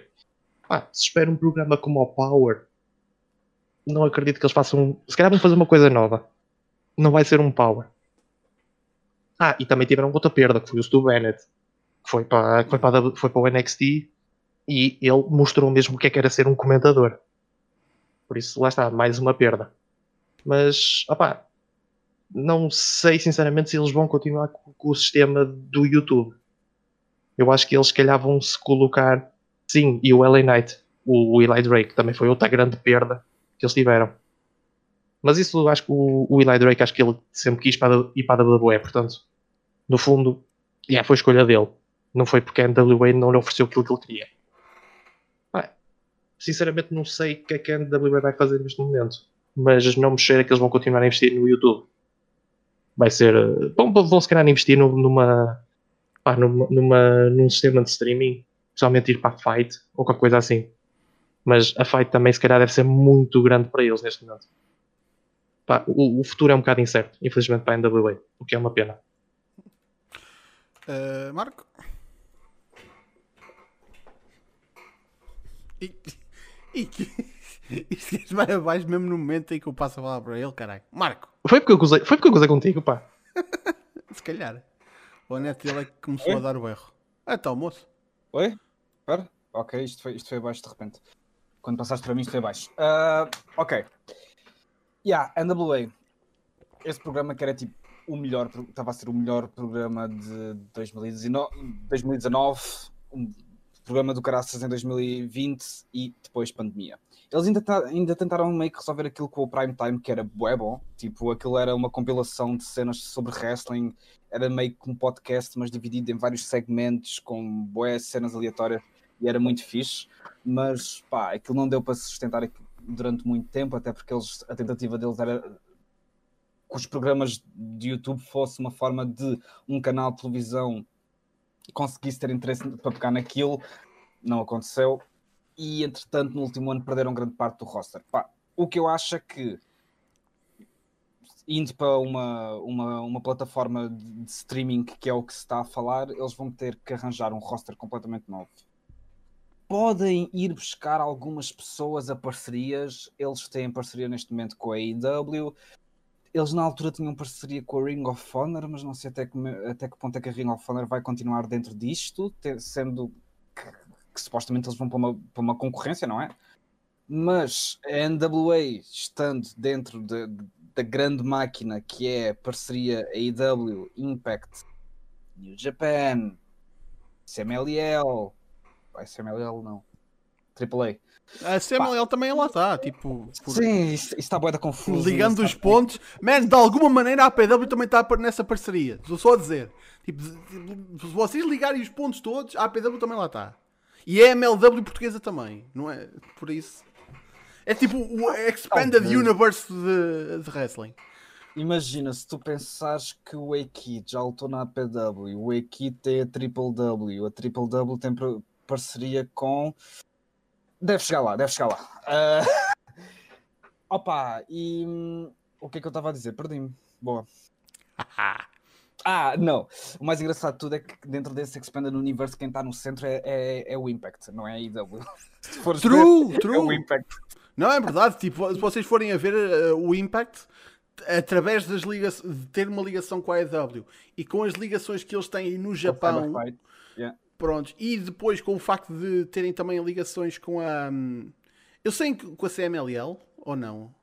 Ah, se espera um programa como o Power, não acredito que eles façam. Se calhar vão fazer uma coisa nova. Não vai ser um Power. Ah, e também tiveram outra perda, que foi o Stu Bennett, que foi para, foi para, foi para o NXT e ele mostrou mesmo o que é que era ser um comentador. Por isso, lá está, mais uma perda. Mas, opá, não sei sinceramente se eles vão continuar com, o sistema do YouTube. Eu acho que eles, se calhar, vão se colocar. Sim, e o LA Knight, o Eli Drake, também foi outra grande perda que eles tiveram. Mas isso acho que o, o Eli Drake acho que ele sempre quis para, ir para a WWE, portanto, no fundo, yeah, foi escolha dele. Não foi porque a NWA não lhe ofereceu aquilo que ele queria. Sinceramente não sei o que é que a NWA vai fazer neste momento. Mas não me cheira que eles vão continuar a investir no YouTube. Vai ser. Bom, vão se calhar investir numa, pá, numa, numa, num sistema de streaming. Principalmente ir para a Fight ou qualquer coisa assim mas a fight também se calhar deve ser muito grande para eles neste momento. Pá, o, o, futuro é um bocado incerto, infelizmente para a NWA, o que é uma pena. Uh, Marco? E, e que isto vai abaixo mesmo no momento em que eu passo a falar para ele, caralho. Marco! Foi porque eu gozei, foi porque eu gozei contigo, pá. se calhar. O neto dele é que começou Oi? a dar o erro. Ah, então, moço. Oi? Espera. Ok, isto foi, isto foi abaixo de repente. Quando passaste para mim, isto foi abaixo. Uh, ok. Yeah, NWA. Esse programa que era tipo o melhor, estava a ser o melhor programa de 2019, 2019 um programa do Caraças em 2020 e depois pandemia. Eles ainda, ainda tentaram meio que resolver aquilo com o Prime Time, que era bué bom. Tipo, aquilo era uma compilação de cenas sobre wrestling, era meio que um podcast, mas dividido em vários segmentos, com bué cenas aleatórias e era muito fixe, mas pá, aquilo não deu para sustentar durante muito tempo, até porque eles, a tentativa deles era que os programas de YouTube fosse uma forma de um canal de televisão conseguisse ter interesse para pegar naquilo, não aconteceu. E entretanto, no último ano, perderam grande parte do roster. Pá, o que eu acho é que indo para uma, uma, uma plataforma de streaming que é o que se está a falar, eles vão ter que arranjar um roster completamente novo podem ir buscar algumas pessoas a parcerias. Eles têm parceria neste momento com a AEW. Eles na altura tinham parceria com a Ring of Honor, mas não sei até que, até que ponto é que a Ring of Honor vai continuar dentro disto, sendo que, que supostamente eles vão para uma, para uma concorrência, não é? Mas a NWA estando dentro de, de, da grande máquina que é parceria AEW, Impact, New Japan, CMLL, a SMLL não. AAA. A SMLL também lá está, tipo. Por... Sim, isso está boa da confuso. Ligando os pontos. Man, de alguma maneira a APW também está nessa parceria. Estou só a dizer. Tipo, se vocês ligarem os pontos todos, a APW também lá está. E a MLW portuguesa também, não é? Por isso. É tipo o Expanded Universe de, de wrestling. Imagina, se tu pensares que o Akid já lutou na APW, o Akid tem a Triple W, a Triple W tem parceria com. Deve chegar lá, deve chegar lá. Uh... Opa, e hum, o que é que eu estava a dizer? Perdi-me. Boa. ah, não. O mais engraçado de tudo é que dentro desse Expanded Universe quem está no centro é, é, é, o Impact, não é a IW. true, ver, true. É o Impact. Não, é verdade. Tipo, se vocês forem a ver uh, o Impact, através das ligações, de ter uma ligação com a AEW e com as ligações que eles têm no Japão, yeah. pronto, e depois com o facto de terem também ligações com a. Um, eu sei com a CMLL ou não?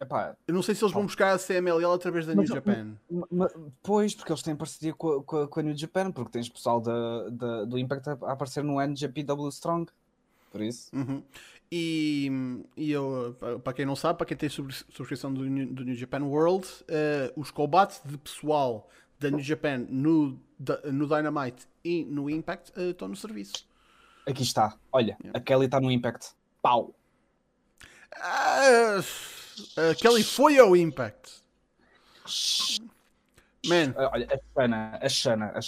Epá, eu não sei se eles vão buscar a CMLL através da New Japan. Mas, pois, porque eles têm parceria com a, com com a New Japan, porque tens pessoal da, da, do Impact a, a aparecer no NJPW Strong. Por isso. Uhum. E, e eu, para quem não sabe, para quem tem subscrição do, do New Japan World, uh, os combates de pessoal da New Japan no, no Dynamite e no Impact uh, estão no serviço. Aqui está. Olha, yeah. a Kelly está no Impact. Pau! Uh, a Kelly foi ao Impact. Man. Olha, a Shana, a Shana, a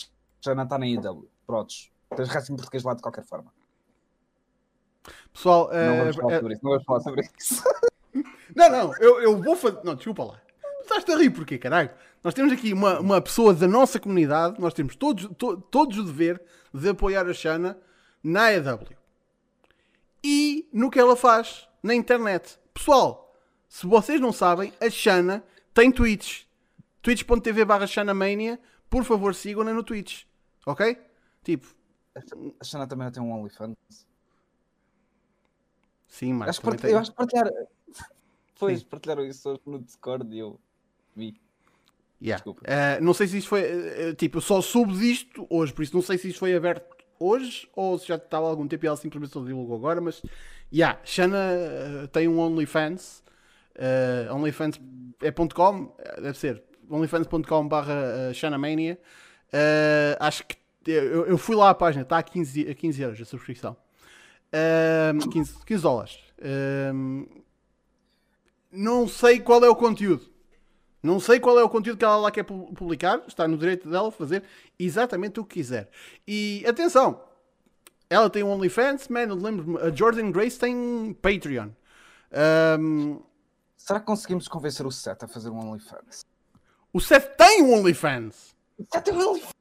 Shana está na IW. Prontos. Tens em português lá de qualquer forma. Pessoal, não vamos falar é... sobre isso. Não vamos falar sobre isso. não, não, eu, eu vou fazer. Não, desculpa lá. Estás a rir porquê, caralho? Nós temos aqui uma, uma pessoa da nossa comunidade, nós temos todos, to, todos o dever de apoiar a Shana na EW e no que ela faz na internet. Pessoal, se vocês não sabem, a Shana tem Twitch. twitch.tv barra Shanamania. Por favor, sigam-na no Twitch. Ok? Tipo. A Shana também tem um OnlyFans. Sim, mas acho part... tem... eu acho que partilhar. Pois, partilharam isso hoje no Discord e eu vi. Yeah. Uh, não sei se isso foi. Uh, tipo, eu só soube disto hoje, por isso não sei se isto foi aberto hoje ou se já estava há algum tempo e ela simplesmente só divulgou agora. Mas, yeah, Shana uh, tem um OnlyFans. Uh, OnlyFans é .com, deve ser onlyfans.com barra Shanamania. acho que eu, eu, fui lá à página, está a 15, a 15 euros a subscrição. Um, 15, 15 dólares. Não sei qual é o conteúdo. Não sei qual é o conteúdo que ela lá quer publicar. Está no direito dela fazer exatamente o que quiser. E atenção, ela tem um OnlyFans, man. Lembro-me, a Jordan Grace tem Patreon. Um, Será que conseguimos convencer o Seth a fazer um OnlyFans? O Seth tem um OnlyFans. O Seth tem um OnlyFans.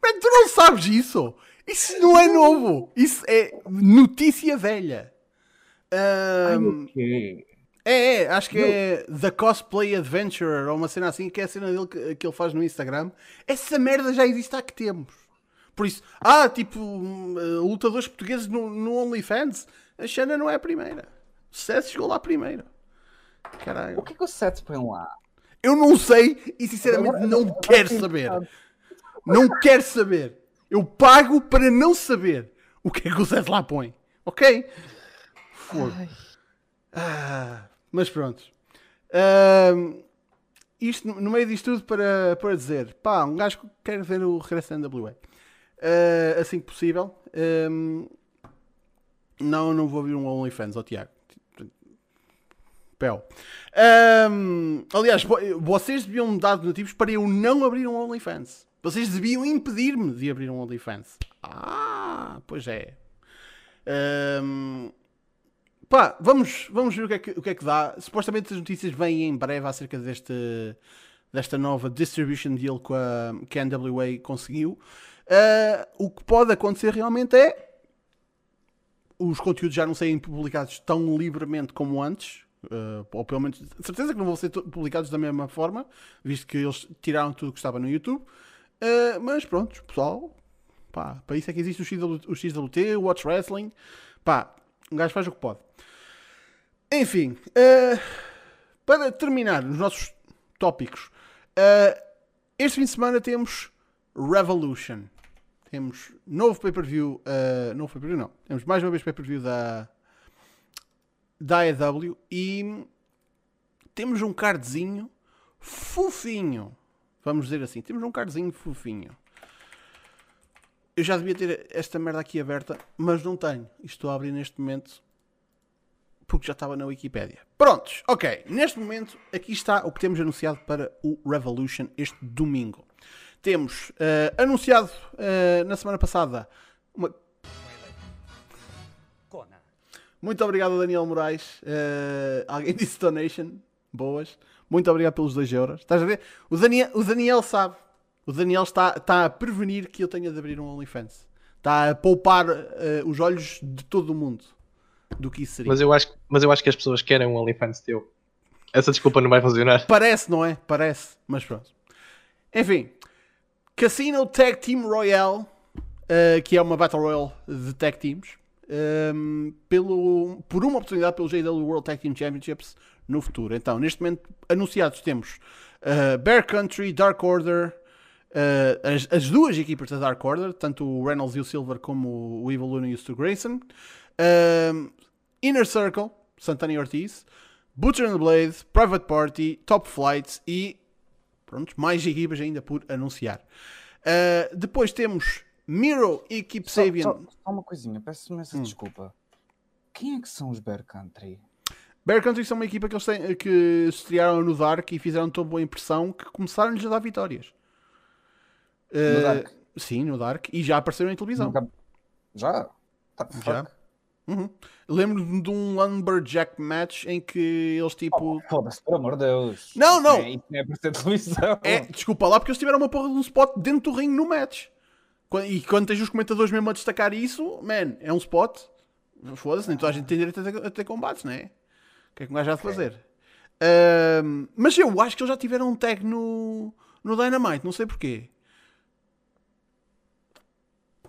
Man, tu não sabes isso? Isso não é novo. Isso é notícia velha. Um, Ai, é, é, acho que é The Cosplay Adventurer ou uma cena assim, que é a cena dele que, que ele faz no Instagram. Essa merda já existe há que tempos. Por isso, ah, tipo, uh, lutadores portugueses no, no OnlyFans. A Xana não é a primeira. O Seth chegou lá primeiro. Caralho. O que é que o Seth põe lá? Eu não sei e sinceramente não quero saber. Não quero saber. Eu pago para não saber o que é que o Seth lá põe. Ok? Fogo. Ah, mas pronto. Uh, isto, no meio disto tudo, para, para dizer: pá, um gajo que quer ver o regresso da NWA. Uh, assim que possível. Um, não, não vou abrir um OnlyFans, ó Tiago. Pel. Um, aliás, vocês deviam me dar donativos para eu não abrir um OnlyFans. Vocês deviam impedir-me de abrir um OnlyFans. Ah, pois é. Um, pá, vamos, vamos ver o que, é que, o que é que dá. Supostamente as notícias vêm em breve acerca deste, desta nova distribution deal que a, que a NWA conseguiu. Uh, o que pode acontecer realmente é os conteúdos já não serem publicados tão livremente como antes. Uh, ou pelo menos, certeza que não vão ser publicados da mesma forma, visto que eles tiraram tudo que estava no YouTube. Uh, mas pronto, pessoal, pá, para isso é que existe o, XW, o XWT, o Watch Wrestling. Pá, um gajo faz o que pode. Enfim, uh, para terminar os nossos tópicos, uh, este fim de semana temos Revolution. Temos novo pay-per-view. Uh, novo pay-per-view, não. Temos mais uma vez pay-per-view da, da AEW e temos um cardzinho fofinho Vamos dizer assim, temos um cardzinho fofinho. Eu já devia ter esta merda aqui aberta, mas não tenho. estou a abrir neste momento porque já estava na Wikipedia. Prontos, ok. Neste momento, aqui está o que temos anunciado para o Revolution este domingo. Temos uh, anunciado uh, na semana passada uma. Muito obrigado, Daniel Moraes. Uh, alguém disse donation. Boas. Muito obrigado pelos 2 euros. Estás a ver? O Daniel, o Daniel sabe. O Daniel está, está a prevenir que eu tenha de abrir um OnlyFans. Está a poupar uh, os olhos de todo o mundo. Do que isso seria. Mas eu acho, mas eu acho que as pessoas querem um OnlyFans teu. Essa desculpa não vai funcionar. Parece, não é? Parece, mas pronto. Enfim, Casino Tag Team Royale, uh, que é uma Battle Royale de Tag Teams, um, ehm, pelo, por uma oportunidade pelo JW World Tag Team Championships no futuro. Então, neste momento, anunciados temos uh, Bear Country, Dark Order, Uh, as, as, duas equipas da Dark Order, tanto o Reynolds e o Silver como o Evil Luna e o Stu Grayson, uh, Inner Circle, Santana e Ortiz, Butcher and the Blade, Private Party, Top Flights e pronto, mais equipas ainda por anunciar. Uh, depois temos Miro e Keep só, Sabian. Só, só, uma coisinha, peço imensa hum. desculpa. Quem é que são os Bear Country? Bear Country são uma equipa que, eles têm, que se estrearam no Dark e fizeram tão boa impressão que começaram-lhes a dar vitórias. No uh, Dark? Sim, no Dark. E já apareceram em televisão. Nunca... Já? Tá, já. Uhum. Lembro-me de um Lumberjack match em que eles tipo. Oh, Foda-se, pelo amor de Deus. Não, não! É, isso não é para televisão. É, desculpa lá, porque eles tiveram uma porra de um spot dentro do ringue no match. E quando tens os comentadores mesmo a destacar isso, man, é um spot. Foda-se, nem toda a gente tem direito a ter, a ter combates, não é? O que é que um gajo há de fazer? Uh, mas eu acho que eles já tiveram um tag no, no Dynamite, não sei porquê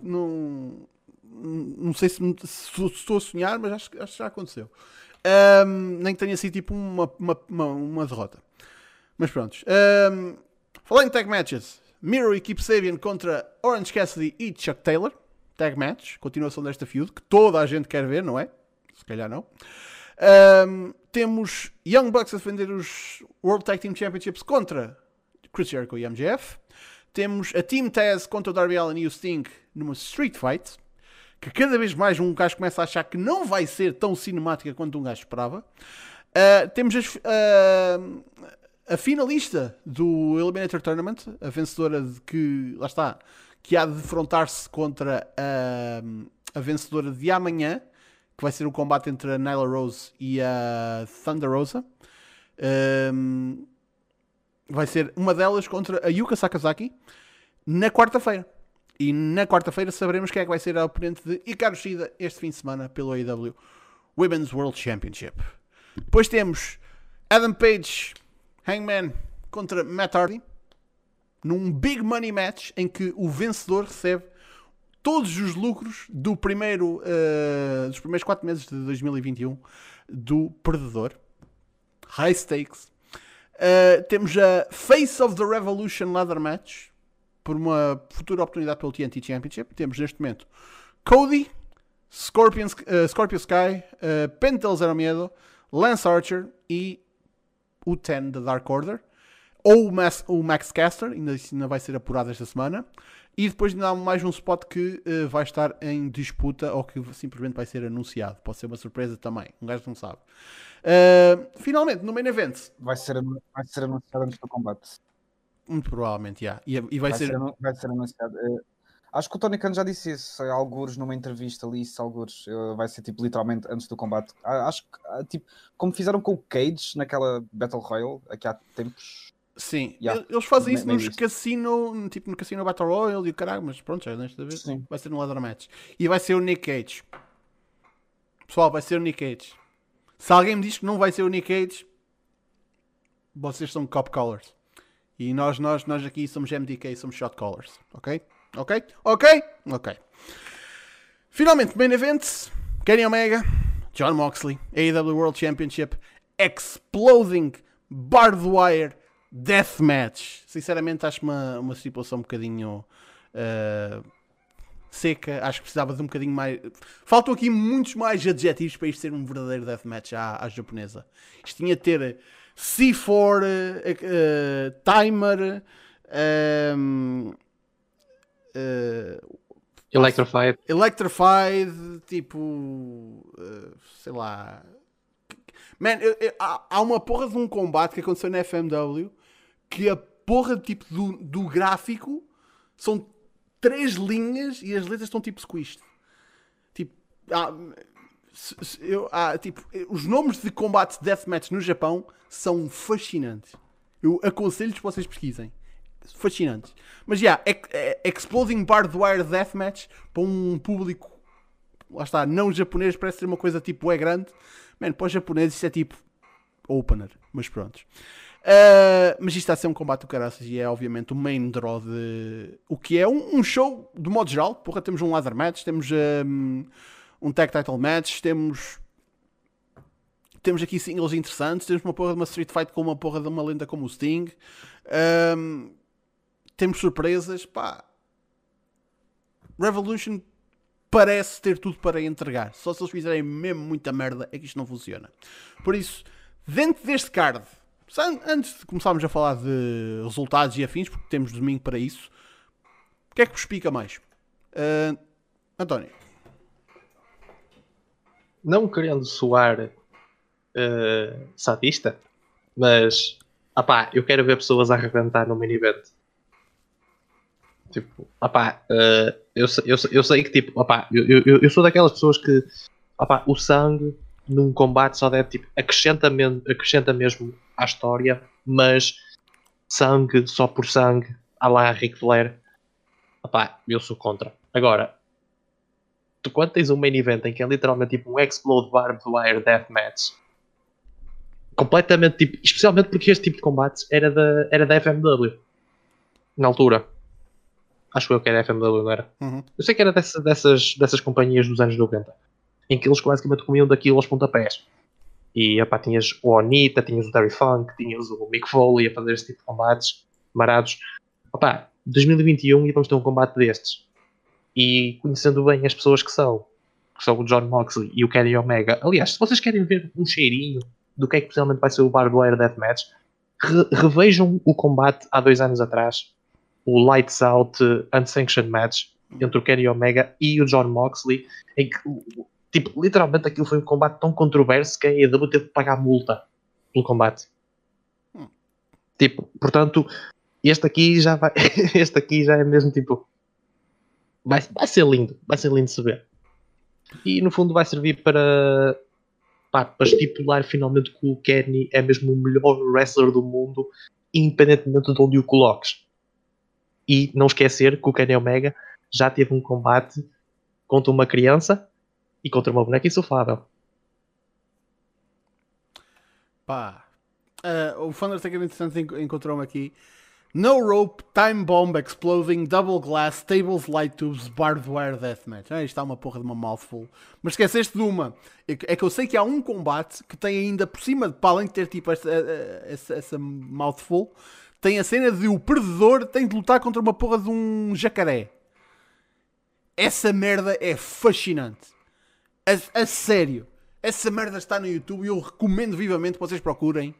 não, não sei se, se, estou a sonhar, mas acho, acho que já aconteceu. Um, nem que tenha sido tipo uma, uma, uma, uma derrota. Mas pronto. Um, falando em tag matches, Miro e Keep Sabian contra Orange Cassidy e Chuck Taylor. Tag match, continuação desta feud, que toda a gente quer ver, não é? Se calhar não. Um, temos Young Bucks a defender os World Tag Team Championships contra Chris Jericho e MJF. Temos a Team Taz contra o Darby Allin e o Sting numa Street Fight, que cada vez mais um gajo começa a achar que não vai ser tão cinemática quanto um gajo esperava. Uh, temos as, uh, a finalista do Eliminator Tournament, a vencedora de que, lá está, que há de defrontar-se contra a, a vencedora de amanhã, que vai ser o combate entre a Nyla Rose e a Thunder Rosa. Um, vai ser uma delas contra a Yuka Sakazaki na quarta-feira. E na quarta-feira saberemos quem é que vai ser a oponente de Hikaru Shida este fim de semana pelo AEW Women's World Championship. Depois temos Adam Page, Hangman contra Matt Hardy num big money match em que o vencedor recebe todos os lucros do primeiro, uh, dos primeiros 4 meses de 2021 do perdedor. High stakes. Uh, temos a Face of the Revolution Ladder Match por uma futura oportunidade pelo TNT Championship. Temos neste momento Cody, Scorpion, uh, Scorpio Sky, uh, Pentel Zero Miedo, Lance Archer e o Ten da Dark Order. Ou o Max, o Max Caster, ainda, ainda vai ser apurado esta semana. E depois ainda há mais um spot que uh, vai estar em disputa ou que simplesmente vai ser anunciado. Pode ser uma surpresa também. Um gajo não sabe. Uh, finalmente, no main event. Vai ser, vai ser anunciado antes do combate. Muito provavelmente, yeah. e, e vai, vai, ser... ser... Vai ser anunciado. Uh, acho que o Tony Khan já disse isso, alguns numa entrevista ali, isso, alguns, uh, vai ser tipo literalmente antes do combate. Acho que, uh, tipo, como fizeram com o Cage naquela Battle Royale, aqui há tempos. Sim, yeah. eles fazem isso nos cassino, tipo no Cassino Battle Royale e o caralho, mas pronto, já desta vez Sim. vai ser no Ladder Match. E vai ser o Nick Cage. Pessoal, vai ser o Nick Cage. Se alguém me diz que não vai ser o Nick Cage, vocês são cop callers. E nós, nós, nós aqui somos MDK, somos shot callers. Ok? Ok? Ok? Ok. Finalmente, main event: Kenny Omega, John Moxley, AEW World Championship, Exploding Barbed Wire Deathmatch. Sinceramente, acho uma, uma situação um bocadinho. Uh, seca, acho que precisava de um bocadinho mais. Faltam aqui muitos mais adjetivos para isto ser um verdadeiro deathmatch à, à japonesa. Isto tinha de ter C4, uh, uh, timer, um, uh, Electrified. Electrified, tipo. Sei lá. Man, eu, eu, há, há uma porra de um combate que aconteceu na FMW que a porra tipo, do, do gráfico são três linhas e as letras estão tipo squished. Tipo, há, eu, há, tipo, os nomes de combates deathmatch no Japão são fascinantes. Eu aconselho-vos que vocês pesquisem. Fascinantes. Mas já, yeah, Exploding Barbed Wire Deathmatch para um público lá está, não japonês, parece ser uma coisa tipo é grande. Mano, para os japoneses isso é tipo opener, mas pronto. Uh, mas isto está a ser um combate do caraças e é obviamente o main draw de o que é um, um show de modo geral. Porra, temos um ladder match, temos um, um tag title match, temos temos aqui singles interessantes, temos uma porra de uma street fight com uma porra de uma lenda como o Sting. Um, temos surpresas, pá. Revolution parece ter tudo para entregar. Só se eles fizerem mesmo muita merda é que isto não funciona. Por isso, dentro deste card, antes de começarmos a falar de resultados e afins, porque temos domingo para isso, o que é que vos pica mais? Uh, António. Não querendo soar uh, sadista, mas opá, eu quero ver pessoas a arrebentar no mini event. Tipo, opá, uh, eu, eu, eu sei que tipo, opá, eu, eu, eu sou daquelas pessoas que opá, o sangue num combate só deve tipo, acrescenta, acrescenta mesmo à história, mas sangue só por sangue, a lá Ric Flair, opá, eu sou contra. Agora, tu quando tens um main event em que é literalmente tipo um Explode Barbed Wire Deathmatch, completamente tipo, especialmente porque este tipo de combates era da, era da FMW na altura. Acho eu que era FMW, não era? Uhum. Eu sei que era dessa, dessas, dessas companhias dos anos 90 em que eles basicamente comiam daquilo aos pontapés. E opá, tinhas o Onita, tinhas o Terry Funk, tinhas o Mick Foley a fazer esse tipo de combates marados. Opá, 2021 e vamos ter um combate destes. E conhecendo bem as pessoas que são, que são o John Moxley e o Kenny Omega. Aliás, se vocês querem ver um cheirinho do que é que possivelmente vai ser o Barbed Wire Deathmatch, re revejam o combate há dois anos atrás, o Lights Out Unsanctioned Match entre o Kenny Omega e o John Moxley, em que Tipo, literalmente aquilo foi um combate tão controverso que a AEW teve que pagar multa pelo combate. Hum. Tipo, portanto, este aqui já vai. este aqui já é mesmo tipo. Vai, vai ser lindo, vai ser lindo se ver. E no fundo vai servir para. Pá, para estipular finalmente que o Kenny é mesmo o melhor wrestler do mundo, independentemente de onde o coloques. E não esquecer que o Kenny Omega já teve um combate contra uma criança e contra uma boneca insuflável. Pá. Uh, o Thundertaker interessante encontrou-me aqui. No rope, time bomb, exploding, double glass, tables, light tubes, barbed wire deathmatch. Ah, isto está uma porra de uma mouthful. Mas esqueceste de uma. É que eu sei que há um combate que tem ainda por cima, para além de ter tipo essa, essa, essa mouthful, tem a cena de o perdedor tem de lutar contra uma porra de um jacaré. Essa merda é fascinante. A, a, sério. Essa merda está no YouTube e eu recomendo vivamente que vocês procurem.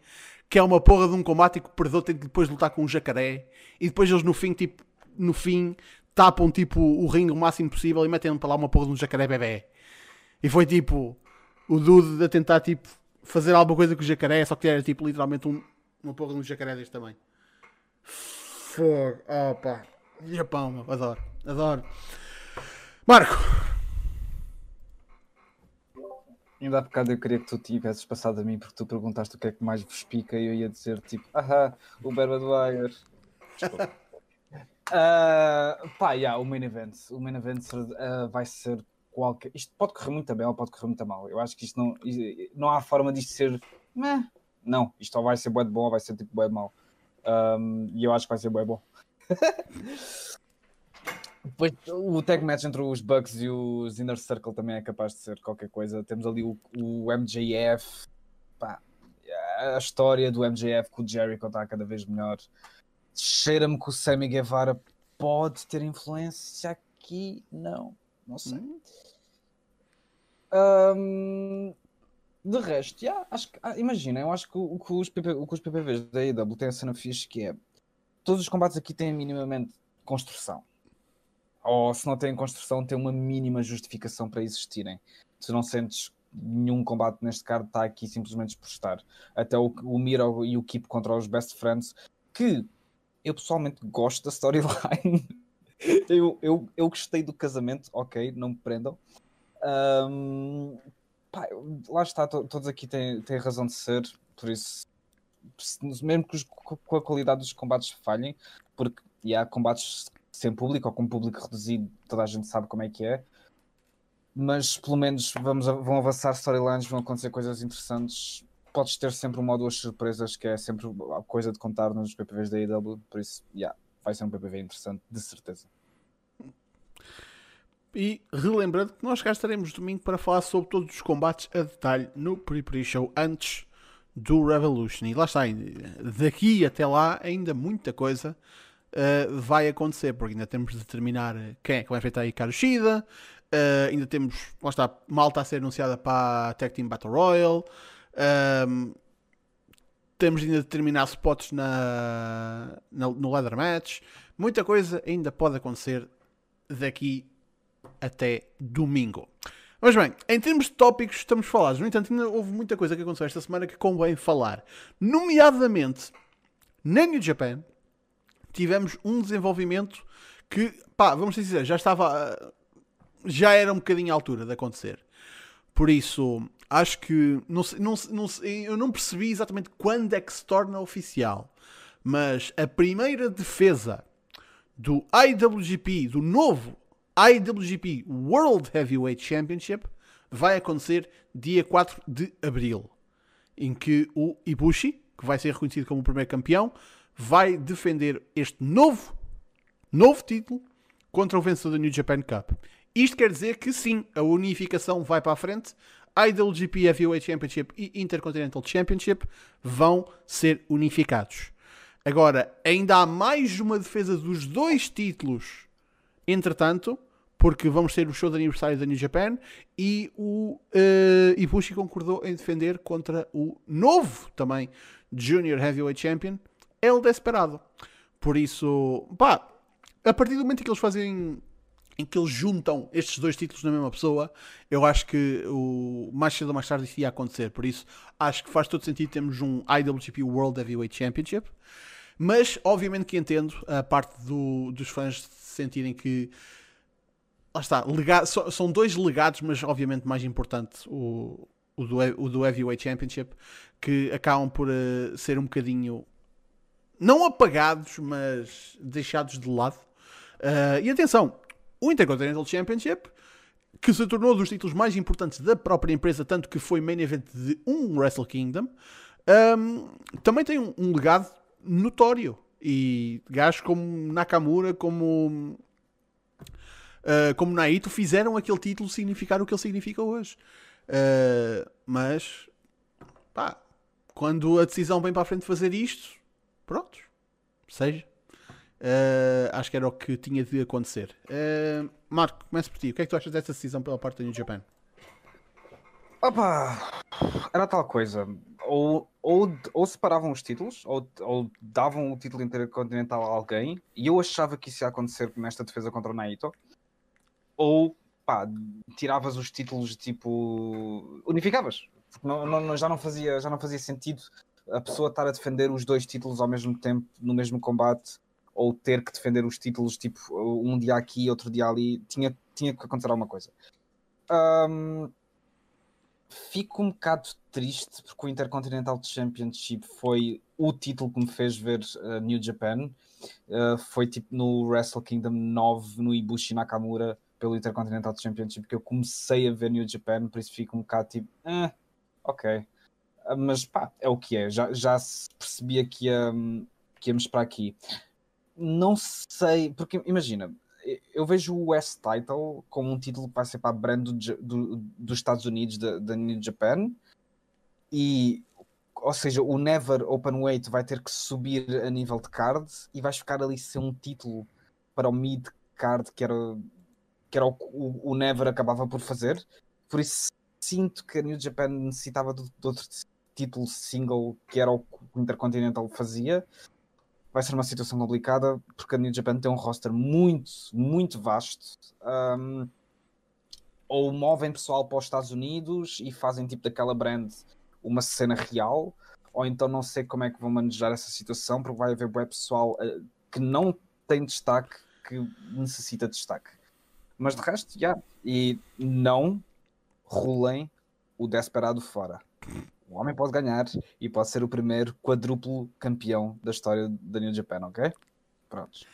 Que é uma porra de um combate que o perdedor tem de depois lutar com um jacaré. E depois eles no fim, tipo, no fim, tapam tipo o ringue o máximo possível e metem para lá uma porra de um jacaré bebê. E foi tipo o dude a tentar tipo fazer alguma coisa com o jacaré, só que era tipo literalmente um, uma porra de um jacaré deste tamanho. Fogo, opa. Japão, meu. adoro, adoro. Marco, Ainda há bocado eu queria que tu tivesses passado a mim porque tu perguntaste o que é que mais vos pica e eu ia dizer tipo, ahá, o Berba Dwyer. Desculpa. uh, pá, yeah, o main event. O main event uh, vai ser qualquer. Isto pode correr muito bem ou pode correr muito mal. Eu acho que isto não. Não há forma disto ser. Meh. Não, isto ou vai ser bué de bom ou vai ser tipo bué de mal. Um, e eu acho que vai ser bué bom. Depois, o tag match entre os Bucks e os Inner Circle também é capaz de ser qualquer coisa. Temos ali o, o MJF, pá, a história do MJF com o Jericho está cada vez melhor. Cheira-me que o Sammy Guevara pode ter influência aqui. Não, não sei. Hum. Um, de resto, yeah, acho que, ah, imagina, eu acho que o, que os, PP, o que os PPVs da AEW têm a cena fixe que é todos os combates aqui têm minimamente construção ou se não têm construção, tem uma mínima justificação para existirem. Se não sentes nenhum combate neste card, está aqui simplesmente por estar. Até o, o Miro e o Keep contra os Best Friends, que eu pessoalmente gosto da storyline. eu, eu, eu gostei do casamento, ok, não me prendam. Um, pá, lá está, todos aqui têm, têm razão de ser, por isso, mesmo que os, com a qualidade dos combates falhem, porque e há combates sem público ou com público reduzido, toda a gente sabe como é que é. mas pelo menos vamos, vão avançar storylines, vão acontecer coisas interessantes. Podes ter sempre uma ou duas surpresas, que é sempre a coisa de contar nos PPVs da AEW, por isso, yeah, vai ser um PPV interessante, de certeza. E relembrando que nós cá estaremos domingo para falar sobre todos os combates a detalhe no pre-pre-show antes do Revolution. E lá está, daqui até lá ainda muita coisa uh, vai acontecer, porque ainda temos de determinar quem é que vai enfrentar aí Shida, uh, ainda temos, lá está, malta a ser anunciada para a Tag Team Battle Royale, uh, temos ainda de determinar spots na, na, no Leather Match, muita coisa ainda pode acontecer daqui até domingo. Mas bem, em termos de tópicos, estamos falados. No entanto, ainda houve muita coisa que aconteceu esta semana que convém falar. Nomeadamente, na New Japan, tivemos um desenvolvimento que, pá, vamos dizer, já estava. Já era um bocadinho à altura de acontecer. Por isso, acho que. Não, não, não, eu não percebi exatamente quando é que se torna oficial. Mas a primeira defesa do IWGP, do novo IWGP World Heavyweight Championship vai acontecer dia 4 de abril, em que o Ibushi, que vai ser reconhecido como o primeiro campeão, vai defender este novo, novo título contra o vencedor da New Japan Cup. Isto quer dizer que sim, a unificação vai para a frente. IWGP Heavyweight Championship e Intercontinental Championship vão ser unificados. Agora, ainda há mais uma defesa dos dois títulos Entretanto, porque vamos ter o show de aniversário da New Japan e o uh, Ibushi concordou em defender contra o novo também Junior Heavyweight Champion, El Desperado. Por isso, pá, a partir do momento em que eles fazem em que eles juntam estes dois títulos na mesma pessoa, eu acho que o mais cedo ou mais tarde isso ia acontecer. Por isso, acho que faz todo sentido termos um IWGP World Heavyweight Championship. Mas, obviamente, que entendo a parte do, dos fãs sentirem que. Lá está, lega, são dois legados, mas obviamente mais importante o, o, do, o do Heavyweight Championship, que acabam por uh, ser um bocadinho. Não apagados, mas deixados de lado. Uh, e atenção, o Intercontinental Championship, que se tornou dos títulos mais importantes da própria empresa, tanto que foi main event de um Wrestle Kingdom, um, também tem um, um legado notório. E gajos como Nakamura, como, uh, como Naito, fizeram aquele título significar o que ele significa hoje. Uh, mas, pá, quando a decisão vem para a frente fazer isto, pronto, seja. Uh, acho que era o que tinha de acontecer. Uh, Marco, começa por ti. O que é que tu achas dessa decisão pela parte da New Japan? Opa, era tal coisa ou, ou, ou separavam os títulos, ou, ou davam o título intercontinental a alguém, e eu achava que isso ia acontecer nesta defesa contra o Naito, ou pá, tiravas os títulos tipo. unificavas. Não, não, já, não fazia, já não fazia sentido a pessoa estar a defender os dois títulos ao mesmo tempo, no mesmo combate, ou ter que defender os títulos tipo um dia aqui, outro dia ali. Tinha, tinha que acontecer alguma coisa. Um, fico um bocado triste porque o Intercontinental Championship foi o título que me fez ver uh, New Japan. Uh, foi tipo no Wrestle Kingdom 9, no Ibushi Nakamura, pelo Intercontinental Championship, que eu comecei a ver New Japan, por isso fico um bocado tipo, eh, ok. Uh, mas pá, é o que é. Já, já se percebia que, ia, que íamos para aqui. Não sei, porque imagina, eu vejo o West Title como um título que vai ser para a brand do, do, dos Estados Unidos, da New Japan, e ou seja, o Never Open Weight vai ter que subir a nível de card e vais ficar ali ser um título para o mid card que era, que era o, o, o Never acabava por fazer. Por isso sinto que a New Japan necessitava de, de outro título single que era o que o Intercontinental fazia vai ser uma situação complicada porque a New Japan tem um roster muito, muito vasto. Um, ou movem pessoal para os Estados Unidos e fazem tipo daquela brand uma cena real, ou então não sei como é que vão manejar essa situação, porque vai haver web pessoal uh, que não tem destaque, que necessita de destaque. Mas de resto, já. Yeah. E não rolem o Desperado fora o homem pode ganhar e pode ser o primeiro quadruplo campeão da história da New Japan, ok? Prontos.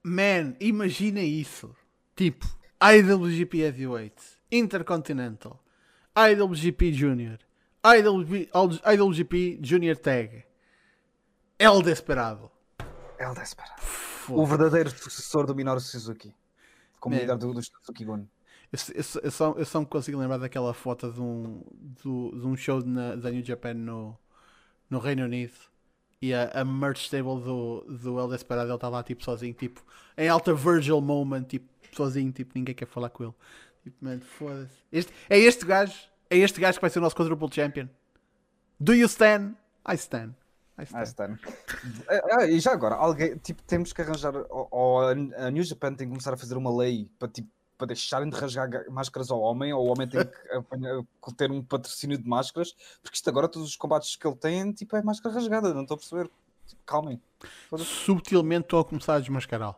Man, imagina isso. Tipo, IWGP Heavyweight Intercontinental, IWGP Junior, IWGP, IWGP Junior Tag, El Desperado. El Desperado. O verdadeiro sucessor do Minoru Suzuki. Comunidade do, do Suzuki Gun. Eu, eu, só, eu só me consigo lembrar daquela foto de um, de, de um show na, da New Japan no, no Reino Unido e a, a merch table do, do El Desperado ele está lá tipo sozinho, tipo em alta Virgil moment, tipo sozinho, tipo ninguém quer falar com ele. Tipo, mano, foda-se. Este, é este gajo, é este gajo que vai ser o nosso quadruple champion. Do you stand? I stand. I stand. I stand. Ah, e já agora, alguém, tipo, temos que arranjar, ou, ou a New Japan tem que começar a fazer uma lei para tipo para deixarem de rasgar máscaras ao homem, ou o homem tem que ter um patrocínio de máscaras, porque isto agora todos os combates que ele tem tipo, é máscara rasgada, não estou a perceber. Tipo, calmem. Subtilmente estou a começar a desmascará-lo.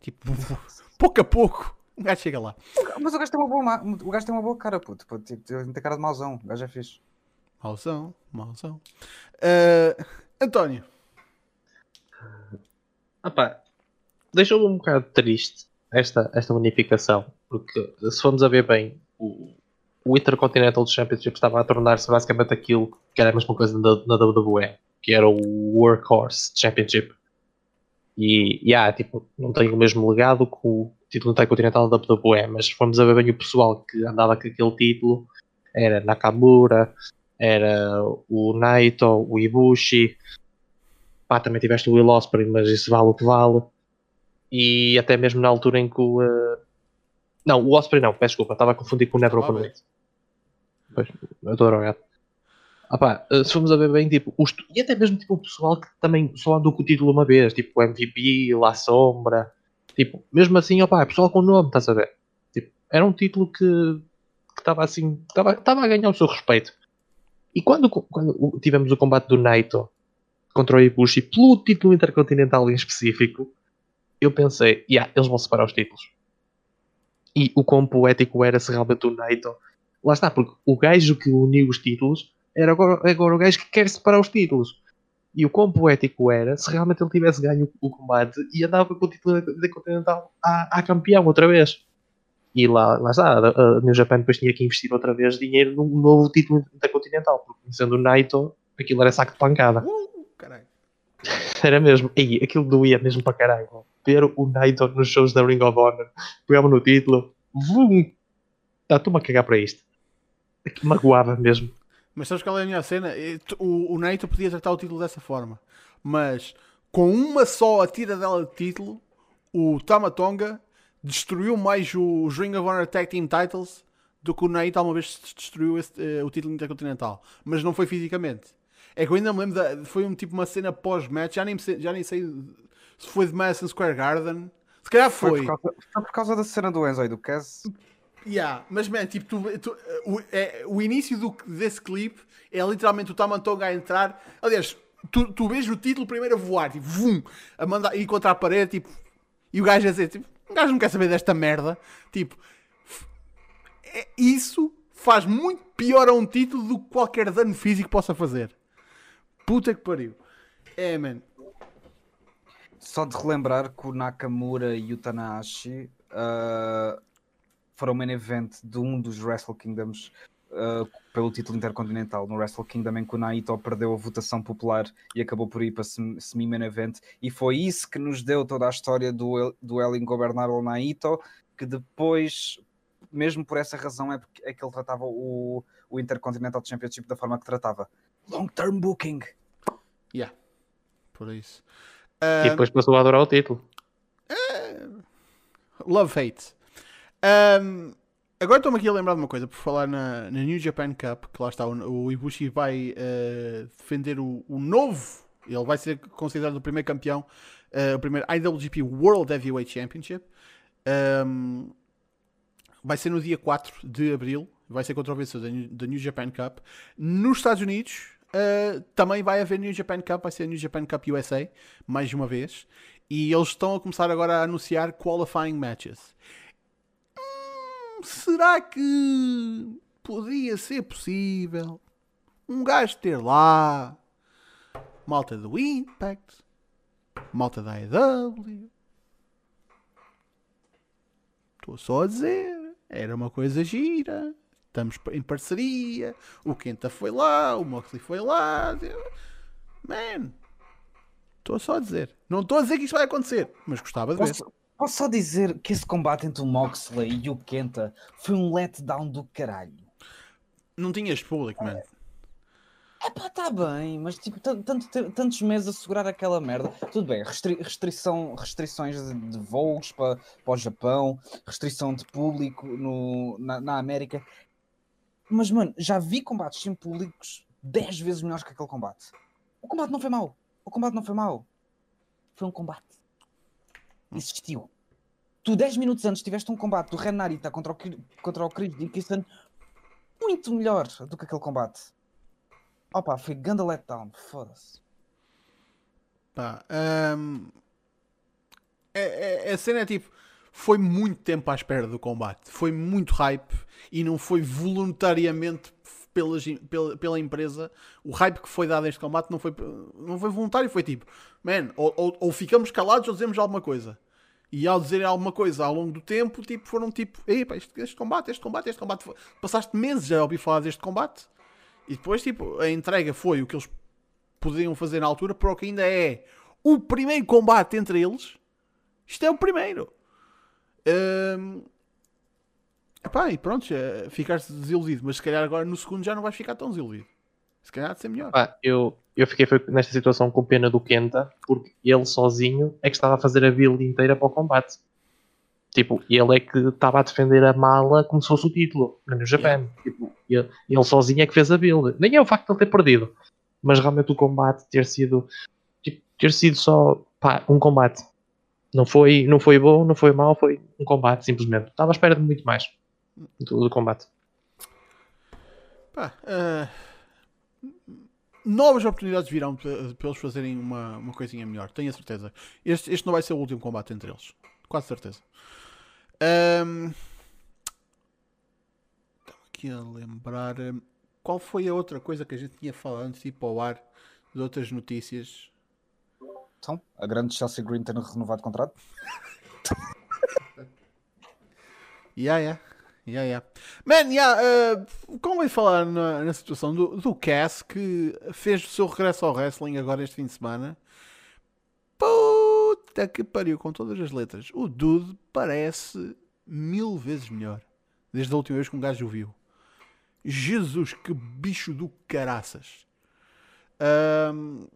Tipo, pouco a pouco. O gajo chega lá. Mas o gajo tem uma boa, o gajo tem uma boa cara, puto. Tipo, tem cara de mauzão. O gajo é fixe. Mauzão, mauzão. Uh, António. Ah pá, deixou-me um bocado triste esta, esta unificação, porque se formos a ver bem, o, o Intercontinental Championship estava a tornar-se basicamente aquilo que era a mesma coisa na, na WWE, que era o Workhorse Championship. E, yeah, tipo, não tem o mesmo legado que o título Intercontinental da WWE, mas se formos a ver bem o pessoal que andava com aquele título, era Nakamura, era o Naito, o Ibushi, pá, também tiveste o Will Ospreay, mas isso vale o que vale e até mesmo na altura em que o. Uh... Não, o Osprey não, peço desculpa, estava a confundir com o Never Open Weight. Pois, eu estou drogado. Ah pá, eh, se formos a ver bem, tipo, os... e até mesmo tipo, o pessoal que também só andou com o título uma vez, tipo o MVP, La Sombra, tipo, mesmo assim, opá, é pessoal com nome, estás a ver? Tipo, era um título que estava assim, estava a ganhar o seu respeito. E quando, quando tivemos o combate do Naito contra o Ibushi pelo título intercontinental em específico, eu pensei, yeah, eles vão separar os títulos. E o quão poético era se realmente o Naito. Lá está, porque o gajo que uniu os títulos era agora, agora o gajo que quer separar os títulos. E o quão poético era se realmente ele tivesse ganho o combate e andava com o título da Continental a, a campeão outra vez. E lá, lá está, a, New Japan depois tinha que investir outra vez dinheiro num novo título da Continental, porque sendo o Naito, aquilo era saco de pancada. Uh, era mesmo. E aquilo doía mesmo para caralho ver o Naito nos shows da Ring of Honor, pegava no título, vum, tá, estou-me a cagar para isto. Que magoava mesmo. Mas sabes qual é a minha cena? O, o Naito podia tratar o título dessa forma, mas com uma só atira dela de título, o Tamatonga destruiu mais os Ring of Honor Tag Team Titles do que o Naito alguma vez destruiu esse, uh, o título intercontinental. Mas não foi fisicamente. É que eu ainda me lembro, da, foi um tipo uma cena pós-match, já nem, já nem sei se foi de Madison Square Garden. Se calhar foi. Foi por causa, foi por causa da cena do Enzo e do Kaz. Yeah, mas man, tipo, tu, tu, o, é, o início do, desse clipe é literalmente o Tamantonga a entrar. Aliás, tu, tu vês o título primeiro a voar, tipo, vum, a mandar ir contra a parede, tipo, e o gajo a dizer, tipo, o gajo não quer saber desta merda. Tipo, é, isso faz muito pior a um título do que qualquer dano físico possa fazer. Puta que pariu. É, man. Só de relembrar que o Nakamura e o Tanahashi uh, foram main event de um dos Wrestle Kingdoms uh, pelo título intercontinental. No Wrestle Kingdom em que o Naito perdeu a votação popular e acabou por ir para semi-main event. E foi isso que nos deu toda a história do, do El Ingobernável Naito, que depois, mesmo por essa razão, é, é que ele tratava o, o Intercontinental Championship da forma que tratava. Long term booking. Yeah, por isso. Uh, e depois passou a adorar o título. Uh, love hate. Um, agora estou-me aqui a lembrar de uma coisa, por falar na, na New Japan Cup, que lá está, o, o Ibushi vai uh, defender o, o, novo, ele vai ser considerado o primeiro campeão, o primeiro IWGP World Heavyweight Championship. Um, vai ser no dia 4 de Abril, vai ser contra o vencedor da New Japan Cup. Nos Estados Unidos, Uh, também vai haver New Japan Cup, vai ser New Japan Cup USA, mais uma vez. E eles estão a começar agora a anunciar qualifying matches. Hum, será que podia ser possível um gajo ter lá malta do Impact, malta da AEW? Estou só a dizer. era uma coisa gira. Estamos em parceria. O Kenta foi lá, o Moxley foi lá. Man, estou só a dizer. Não estou a dizer que isto vai acontecer, mas gostava de Posso, ver. posso só dizer que esse combate entre o Moxley e o Kenta foi um letdown do caralho. Não tinhas público, mano. É pá, tá bem, mas tipo, tan- tanto, tantos meses a segurar aquela merda. Tudo bem, restri- restrição, restrições de, de voos para, para o Japão, restrição de público no, na, na América. Mas, mano, já vi combates sem públicos 10 vezes melhores que aquele combate. O combate não foi mau. O combate não foi mau. Foi um combate. Existiu. Tu 10 minutos antes tiveste um combate do Ren Narita contra o, contra o Chris Dickinson muito melhor do que aquele combate. Opa, foi ganda letdown, foda-se. Pá, hum, é, é- a cena é tipo, foi muito tempo à espera do combate, foi muito hype e não foi voluntariamente pelas, pela, pela empresa. O hype que foi dado a este combate não foi, não foi voluntário, foi tipo, man, ou, ou- ou ficamos calados ou dizemos alguma coisa. E ao dizerem alguma coisa ao longo do tempo, tipo, foram tipo, ei, este, este combate, este combate, este combate. foi-" Passaste meses a ouvir falar deste combate e depois, tipo, a entrega foi o que eles poderiam fazer na altura para o que ainda é o primeiro combate entre eles. Isto é o primeiro. Hum, epá, e pronto, já ficaste desiludido, mas se calhar agora no segundo já não vais ficar tão desiludido. Se calhar há de ser melhor. Pá, eu, eu fiquei nesta situação com pena do Kenta, porque ele sozinho é que estava a fazer a build inteira para o combate. Tipo, ele é que estava a defender a mala como se fosse o título no Japão. Tipo, ele, ele sozinho é que fez a build. Nem é o facto de ele ter perdido, mas realmente o combate ter sido tipo, ter sido só pá, um combate. Não foi, não foi bom, não foi mau, foi um combate simplesmente. Estava à espera de muito mais do, do combate. Pá, ah, novas oportunidades virão para para eles fazerem uma, uma coisinha melhor, tenho a certeza. Este, este não vai ser o último combate entre eles, quase certeza. Ahm, Estava aqui a lembrar ahm, qual foi a outra coisa que a gente tinha falado antes de ir para o ar de outras notícias. Então, a grande Chelsea Green ter renovado o contrato. Yeah, yeah. Yeah, yeah. Man, yeah, uh, ia falar na, na situação do, do Cass que fez o seu regresso ao wrestling agora este fim de semana. Puta que pariu, com todas as letras. O Dude parece mil vezes melhor. Desde a última vez que um gajo o viu. Jesus, que bicho do caraças. Ahm,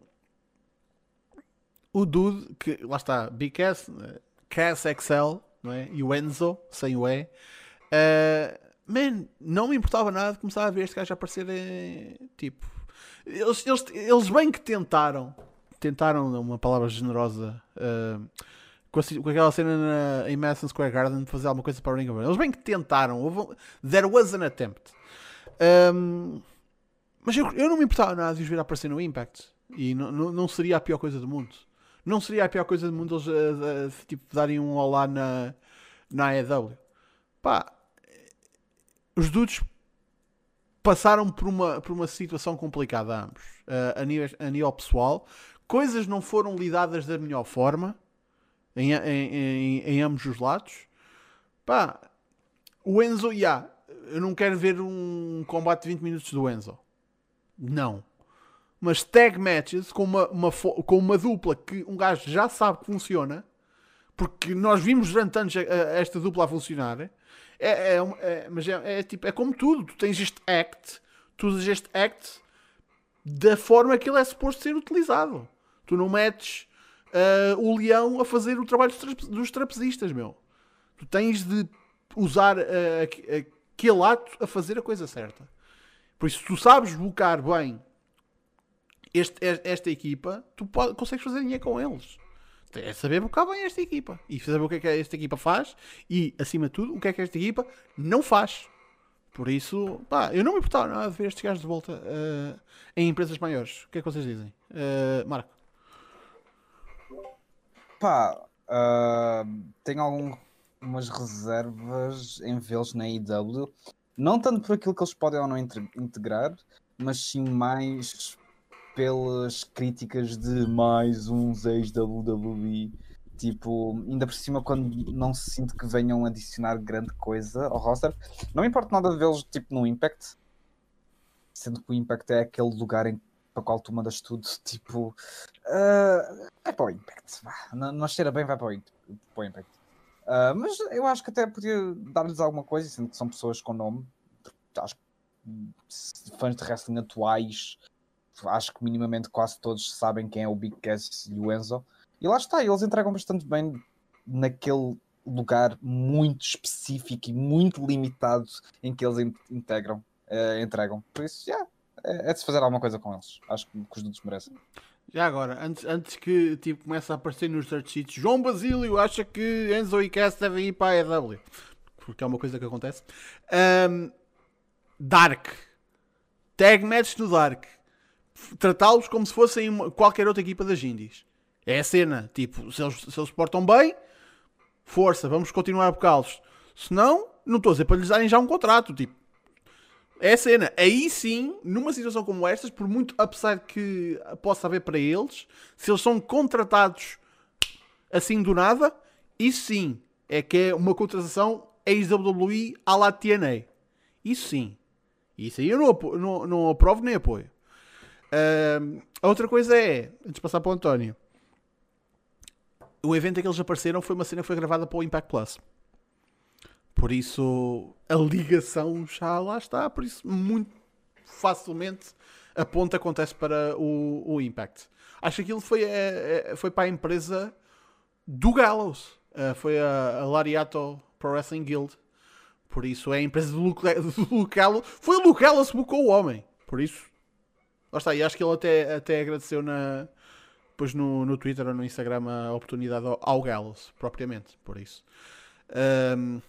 o Dude, que lá está, Big Cass, eh, Cass XL, não é? E o Enzo, sem o E. Uh, man, não me importava nada de começar a ver este gajo aparecer tipo. Eles, eles, eles bem que tentaram, tentaram, uma palavra generosa, uh, com, a, com aquela cena na, em Madison Square Garden de fazer alguma coisa para o Ring of Honor. Eles bem que tentaram, houve, there was an attempt. Um, mas eu, eu não me importava nada de os ver aparecer no Impact. E não, não, não seria a pior coisa do mundo. Não seria a pior coisa do mundo eles uh, uh, tipo, darem um olá na, na AEW. Pá, os dudes passaram por uma, por uma situação complicada ambos, uh, a, nível, a nível pessoal. Coisas não foram lidadas da melhor forma em, em, em, em ambos os lados. Pá, o Enzo, yeah, eu não quero ver um combate de 20 minutos do Enzo. Não. Mas tag matches com uma, uma, com uma dupla que um gajo já sabe que funciona, porque nós vimos durante anos esta dupla a funcionar. É, é, é, mas é, é, tipo, é como tudo. Tu tens este act, tu usas este act da forma que ele é suposto ser utilizado. Tu não metes uh, o leão a fazer o trabalho dos, trape dos trapezistas, meu. Tu tens de usar uh, aquele ato a fazer a coisa certa. Por isso, se tu sabes bocar bem este, esta equipa, tu consegues fazer dinheiro com eles. É saber bocar bem esta equipa. E saber o que é que esta equipa faz. E, acima de tudo, o que é que esta equipa não faz. Por isso, pá, eu não me importava nada de ver estes gajos de volta uh, em empresas maiores. O que é que vocês dizem? Uh, Marco. Pá, uh, tenho algumas reservas em vê-los na IW. Não tanto por aquilo que eles podem ou não integrar, mas sim mais pelas críticas de mais uns ex-WWE Tipo, ainda por cima, quando não se sinto que venham adicionar grande coisa ao roster, não importa nada de vê-los tipo no Impact, sendo que o Impact é aquele lugar em, para o qual tu mandas tudo, tipo, uh, é para o Impact, não, não cheira bem, vai para o, para o Impact. Uh, mas eu acho que até podia dar-lhes alguma coisa, sendo que são pessoas com nome, acho que fãs de wrestling atuais, acho que minimamente quase todos sabem quem é o Big Cass e o Enzo. E lá está, eles entregam bastante bem naquele lugar muito específico e muito limitado em que eles integram, uh, entregam. Por isso, yeah, é, é de se fazer alguma coisa com eles. Acho que, que os dudes merecem. Já agora, antes, antes que tipo, comece a aparecer nos search sheets, João Basílio acha que Enzo e Cass devem ir para a EW. Porque é uma coisa que acontece. Um, Dark. Tag match no Dark. Tratá-los como se fossem qualquer outra equipa das Indies. É a cena, tipo, se eles, se eles portam bem, força, vamos continuar a bocá-los. Se não, não estou a dizer para lhes darem já um contrato, tipo. É a cena. Aí sim, numa situação como estas, por muito upside que possa haver para eles, se eles são contratados assim do nada, isso sim é que é uma contratação ex-WWE à la TNA. Isso sim. Isso aí eu não, não, não aprovo nem apoio. A outra coisa é, antes de passar para o António, o evento em que eles apareceram foi uma cena que foi gravada para o Impact Plus. Por isso, a ligação já lá está. Por isso, muito facilmente a ponta acontece para o, o Impact. Acho que aquilo foi, é, foi para a empresa do Gallows. Uh, foi a, a Lariato Pro Wrestling Guild. Por isso, é a empresa do Luke, do Luke Gallows. Foi o Luke Gallows que buscou o homem. Por isso, lá está. E acho que ele até, até agradeceu na, depois no, no Twitter ou no Instagram a oportunidade ao, ao Gallows, propriamente, por isso. Um,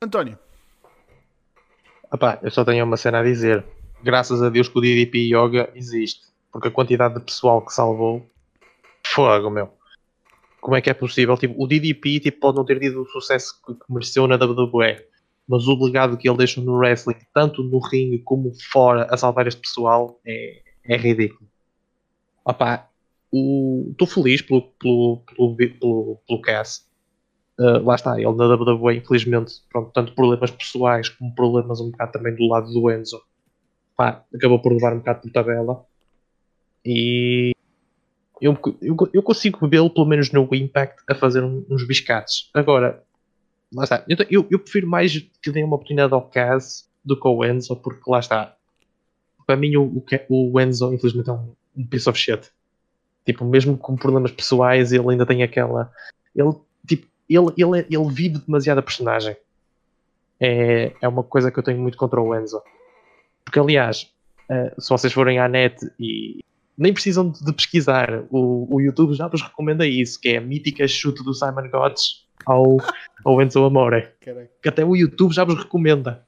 António. Opa, eu só tenho uma cena a dizer. Graças a Deus que o DDP Yoga existe. Porque a quantidade de pessoal que salvou. Fogo, meu. Como é que é possível? Tipo, o DDP tipo, pode não ter tido o sucesso que mereceu na WWE. Mas o legado que ele deixou no wrestling, tanto no ringue como fora, a salvar este pessoal, é, é ridículo. Opa, Estou feliz pelo, pelo, pelo, pelo, pelo Cass. Uh, lá está, ele na WWE, infelizmente, pronto, tanto problemas pessoais como problemas um bocado também do lado do Enzo, pá, acabou por levar um bocado por tabela. E eu, eu, eu consigo vê-lo, pelo menos no Impact, a fazer uns biscates. Agora, lá está, eu, eu, eu prefiro mais que dê uma oportunidade ao Cass do que ao Enzo, porque lá está. Para mim, o, o Enzo, infelizmente, é um, um piece of shit. Tipo, mesmo com problemas pessoais, ele ainda tem aquela. Ele, tipo, ele, ele, ele vive demasiado a personagem. É, é uma coisa que eu tenho muito contra o Enzo. Porque, aliás, uh, se vocês forem à net e nem precisam de pesquisar, o, o YouTube já vos recomenda isso, que é a mítica chute do Simon Gotts ao, ao Enzo Amore. Que até o YouTube já vos recomenda.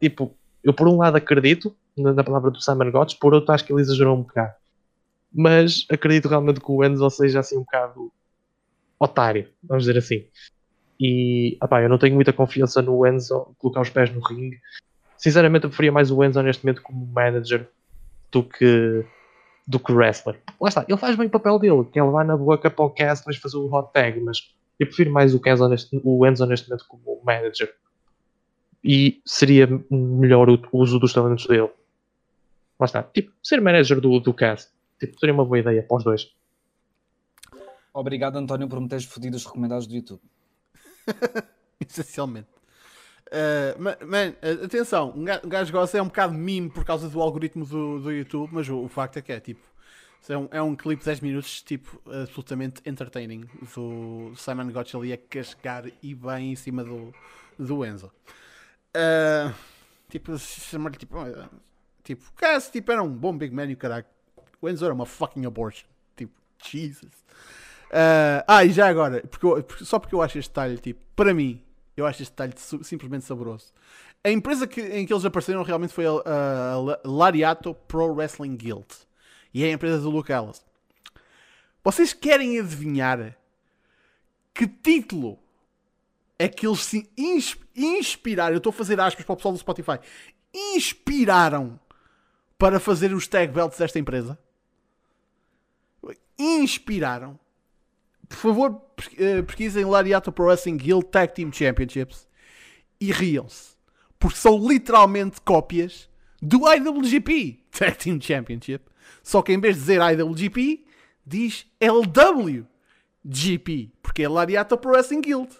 Tipo, eu por um lado acredito na, na palavra do Simon Gotts, por outro acho que ele exagerou um bocado mas acredito realmente que o Enzo seja assim um bocado otário, vamos dizer assim. E opá, eu não tenho muita confiança no Enzo colocar os pés no ringue. Sinceramente, eu preferia mais o Enzo neste momento como manager do que do que wrestler. Lá está, ele faz bem o papel dele, que é levar na boca para o cast, depois fazer o hot tag, mas eu prefiro mais o Enzo neste, o Enzo neste momento como manager. E seria melhor o uso dos talentos dele. Lá está, tipo, ser manager do, do cast Tipo, seria uma boa ideia para os dois. Obrigado, António, por me teres fodido os recomendados do YouTube. Essencialmente. Uh, man, atenção, um gajo gosta é um bocado mime por causa do algoritmo do, do YouTube, mas o, o facto é que é tipo. É um, é um clipe de 10 minutos, tipo, absolutamente entertaining. Do Simon Gotch ali a cascar e bem em cima do, do Enzo. Uh, tipo, chamar-lhe tipo. Tipo, caso tipo, era um bom Big Man e o caralho. O Enzo era uma fucking abortion. Tipo, Jesus. Uh, ah, e já agora, porque eu, só porque eu acho este detalhe, tipo, para mim, eu acho este detalhe simplesmente saboroso. A empresa que, em que eles apareceram realmente foi a, a, a Lariato Pro Wrestling Guild. E é a empresa do Luke Ellis. Vocês querem adivinhar que título é que eles se inspiraram? Eu estou a fazer aspas para o pessoal do Spotify. Inspiraram para fazer os tag belts desta empresa? inspiraram. por favor, eh, pesquisem Lariato Pro Wrestling Guild Tag Team Championships e riam-se. Porque são literalmente cópias do IWGP Tag Team Championship. Só que em vez de dizer IWGP, diz LWGP. Porque é Lariato Pro Wrestling Guild.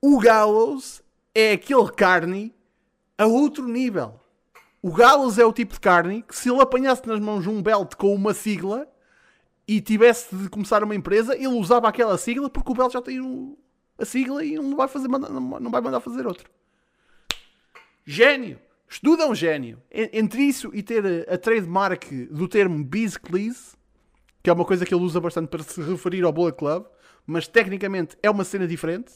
O Gallows é aquele carne a outro nível. O Gallows é o tipo de carne que se ele apanhasse nas mãos um belt com uma sigla e tivesse de começar uma empresa, ele usava aquela sigla porque o belt já tem a sigla e não vai, fazer, não vai mandar fazer outro. Gênio! Estudo é um gênio. Entre isso e ter a trademark do termo Bizclease, que é uma coisa que ele usa bastante para se referir ao Bullet Club, mas tecnicamente é uma cena diferente.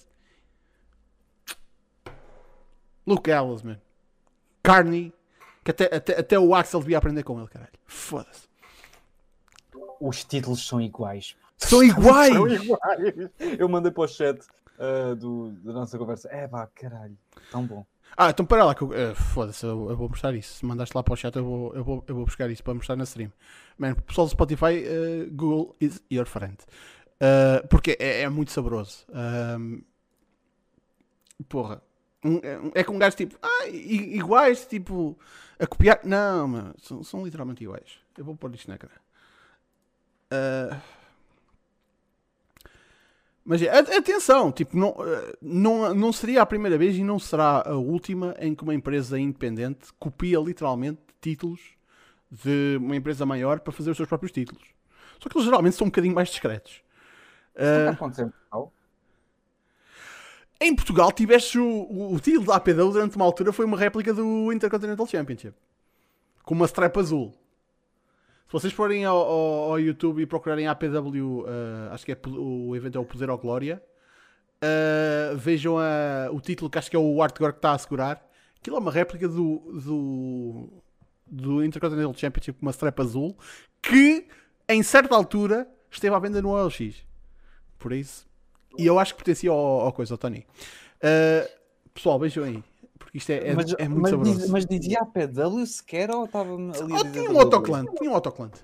Luke Ellis, man. Carney, que até, até, até o Axel devia aprender com ele, caralho. Foda-se. Os títulos são iguais. São iguais! são iguais. Eu mandei para o chat uh, do, da nossa conversa. É pá, caralho, tão bom. Ah, então para lá que eu. Uh, Foda-se, eu, eu, vou mostrar isso. Se mandaste lá para o chat, eu vou, eu vou, eu vou buscar isso para mostrar na stream. Man, pessoal do Spotify, uh, Google is your friend. Uh, porque é, é, muito saboroso. porra. Um, é, é com um gajo tipo. Ah, iguais, tipo. A copiar. Não, mano, são, são literalmente iguais. Eu vou pôr isto na cara. Uh, mas atenção, tipo, não, não, não seria a primeira vez e não será a última em que uma empresa independente copia literalmente títulos de uma empresa maior para fazer os seus próprios títulos. Só que eles geralmente são um bocadinho mais discretos. Uh, em Portugal tiveste o, o, o, título da APW durante uma altura foi uma réplica do Intercontinental Championship. Com uma strap azul. Se vocês forem ao, ao, ao YouTube e procurarem a APW, uh, acho que é o evento é o Poder ou Glória, uh, vejam a, o título que acho que é o Artgore que está a segurar. Aquilo é uma réplica do, do, do Intercontinental Championship com uma strap azul que em certa altura esteve à venda no OLX. Por isso. E eu acho que pertencia ao, ao coisa, ao Tony. Uh, pessoal, vejam aí. Porque isto é, é, mas, é muito mas saboroso. Diz, mas dizia APW sequer ou estava ali a dizer tinha um autoclante, tinha um autoclante.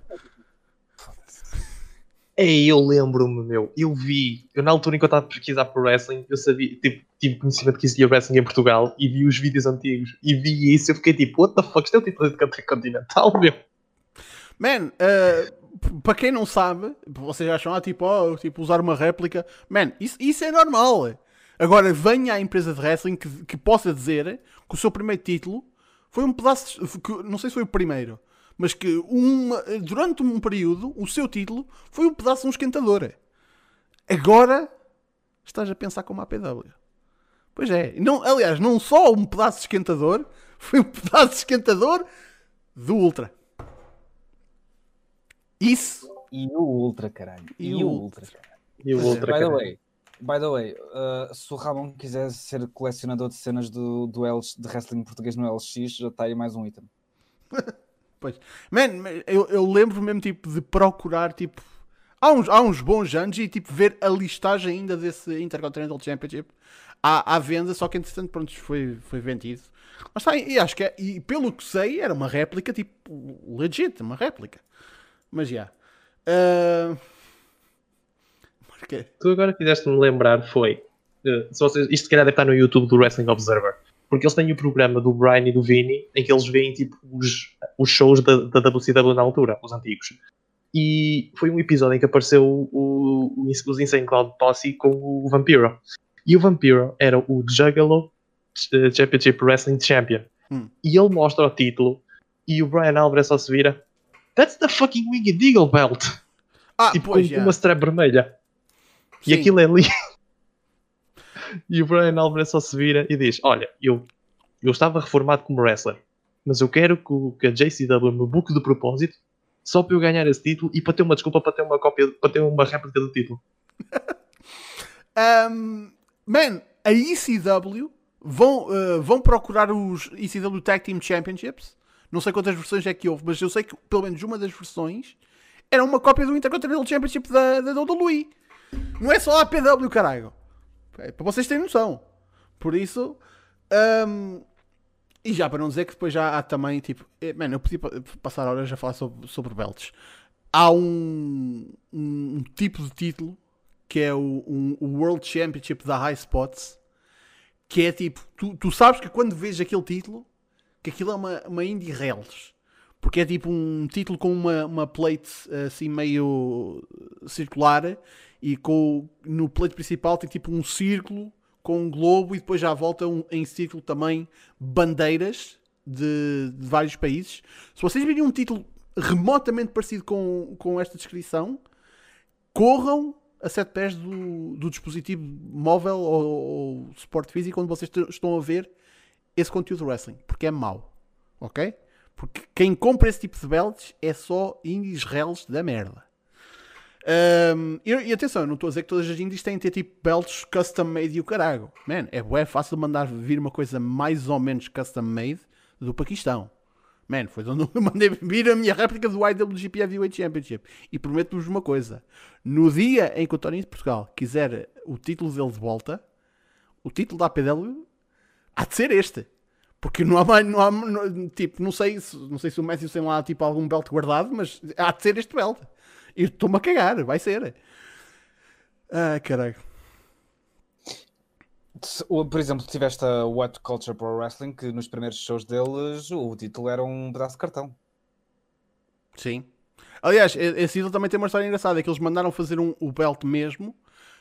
Ei, eu lembro-me, meu, eu vi, eu na altura em que eu estava a pesquisar por wrestling, eu sabia, tipo, tive conhecimento que existia wrestling em Portugal e vi os vídeos antigos e vi isso e eu fiquei tipo, what the fuck, isto é o título de continental, meu. Man, uh, para quem não sabe, vocês acham, ah, tipo, oh, tipo, usar uma réplica, man, isso, isso é normal. Agora venha a empresa de wrestling que, que possa dizer que o seu primeiro título foi um pedaço, de, que, não sei se foi o primeiro, mas que uma, durante um período o seu título foi um pedaço de um esquentador. Agora estás a pensar como a APW. Pois é, não, aliás, não só um pedaço de esquentador, foi um pedaço de esquentador do Ultra. Isso. E o Ultra, caralho. E, e o Ultra. Caralho. E o Ultra, By the way, By the way, uh, se o Ramon quiser ser colecionador de cenas do duelos de wrestling português no LX, já está aí mais um item. pois. Man, eu, eu lembro mesmo tipo de procurar tipo. Há uns, há uns bons anos e tipo ver a listagem ainda desse Intercontinental Championship à, à venda, só que entretanto pronto, foi, foi vendido. Mas tá, e acho que é, e pelo que sei, era uma réplica tipo legit, uma réplica. Mas já. Yeah. Uh... Porquê? Tu agora fizeste-me lembrar, foi. Uh, se vocês, isto se calhar deve estar no YouTube do Wrestling Observer. Porque eles têm o programa do Brian e do Vini em que eles veem tipo os, os shows da, da WCW na altura, os antigos. E foi um episódio em que apareceu o, o, os Insane Cloud Posse com o Vampiro. E o Vampiro era o Juggalo eh, Championship Wrestling Champion. Hum. E ele mostra o título e o Brian Alvarez só se vira That's the fucking Winged Eagle Belt! Ah, tipo, pois, com yeah. uma strap vermelha. E Sim. aquilo é ali. e o Brian Alvarez só se vira e diz: Olha, eu, eu estava reformado como wrestler, mas eu quero que, que a JCW me book de propósito só para eu ganhar esse título e para ter uma desculpa para ter uma cópia, para ter uma réplica do título. um, man, a ECW vão, uh, vão procurar os ECW Tag Team Championships. Não sei quantas versões é que houve, mas eu sei que pelo menos uma das versões era uma cópia do Intercontinental Championship da, da WWE. Não é só a PW, caralho. É, para vocês terem noção. Por isso. Um, e já para não dizer que depois já há também, tipo. É, mano, eu podia passar horas a falar sobre, sobre belts. há um, um, um tipo de título que é o, um, World Championship da High Spots, que é tipo, tu, tu sabes que quando vês aquele título, que aquilo é uma, uma Indie Rails. Porque é tipo um título com uma, uma plate assim meio circular e com, no plate principal tem tipo um círculo com um globo e depois já volta um, em círculo também bandeiras de, de, vários países. Se vocês virem um título remotamente parecido com, com esta descrição, corram a sete pés do, do dispositivo móvel ou, ou suporte físico onde vocês estão a ver esse conteúdo de wrestling, porque é mau, ok? Porque quem compra esse tipo de belts é só indies reles da merda. Um, e, e, atenção, eu não estou a dizer que todas as indies têm de ter tipo belts custom made e o carago. Man, é, é fácil mandar vir uma coisa mais ou menos custom made do Paquistão. Man, foi onde eu mandei vir a minha réplica do IWGP Heavyweight Championship. E prometo-vos uma coisa: no dia em que o Tony de Portugal quiser o título dele de volta, o título da APW há de ser este. Porque não há mais, não há, não, tipo, não sei, não sei se o Messi tem lá tipo algum belt guardado, mas há de ser este belt. E estou-me a cagar, vai ser. Ah, caralho. Por exemplo, tiveste a What Culture Pro Wrestling, que nos primeiros shows deles o título era um pedaço de cartão. Sim. Aliás, esse título também tem uma história engraçada: é que eles mandaram fazer um, o belt mesmo,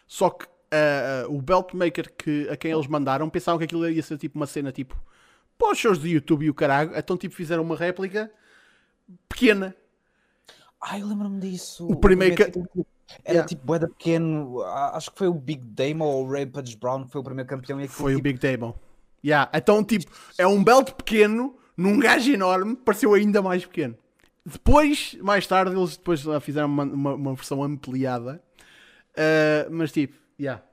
só que uh, o belt maker que, a quem eles mandaram pensavam que aquilo ia ser tipo uma cena tipo para os shows do YouTube e o caralho, então tipo fizeram uma réplica pequena Ai, lembro-me disso. O primeiro que... Era yeah. tipo boeda pequeno, acho que foi o Big Damo ou o Rampage Brown que foi o primeiro campeão. E foi tipo... o Big Damo. Yeah. Então, tipo, é um belt pequeno num gajo enorme, pareceu ainda mais pequeno. Depois, mais tarde, eles depois fizeram uma, uma, uma versão ampliada. Uh, mas tipo, yeah.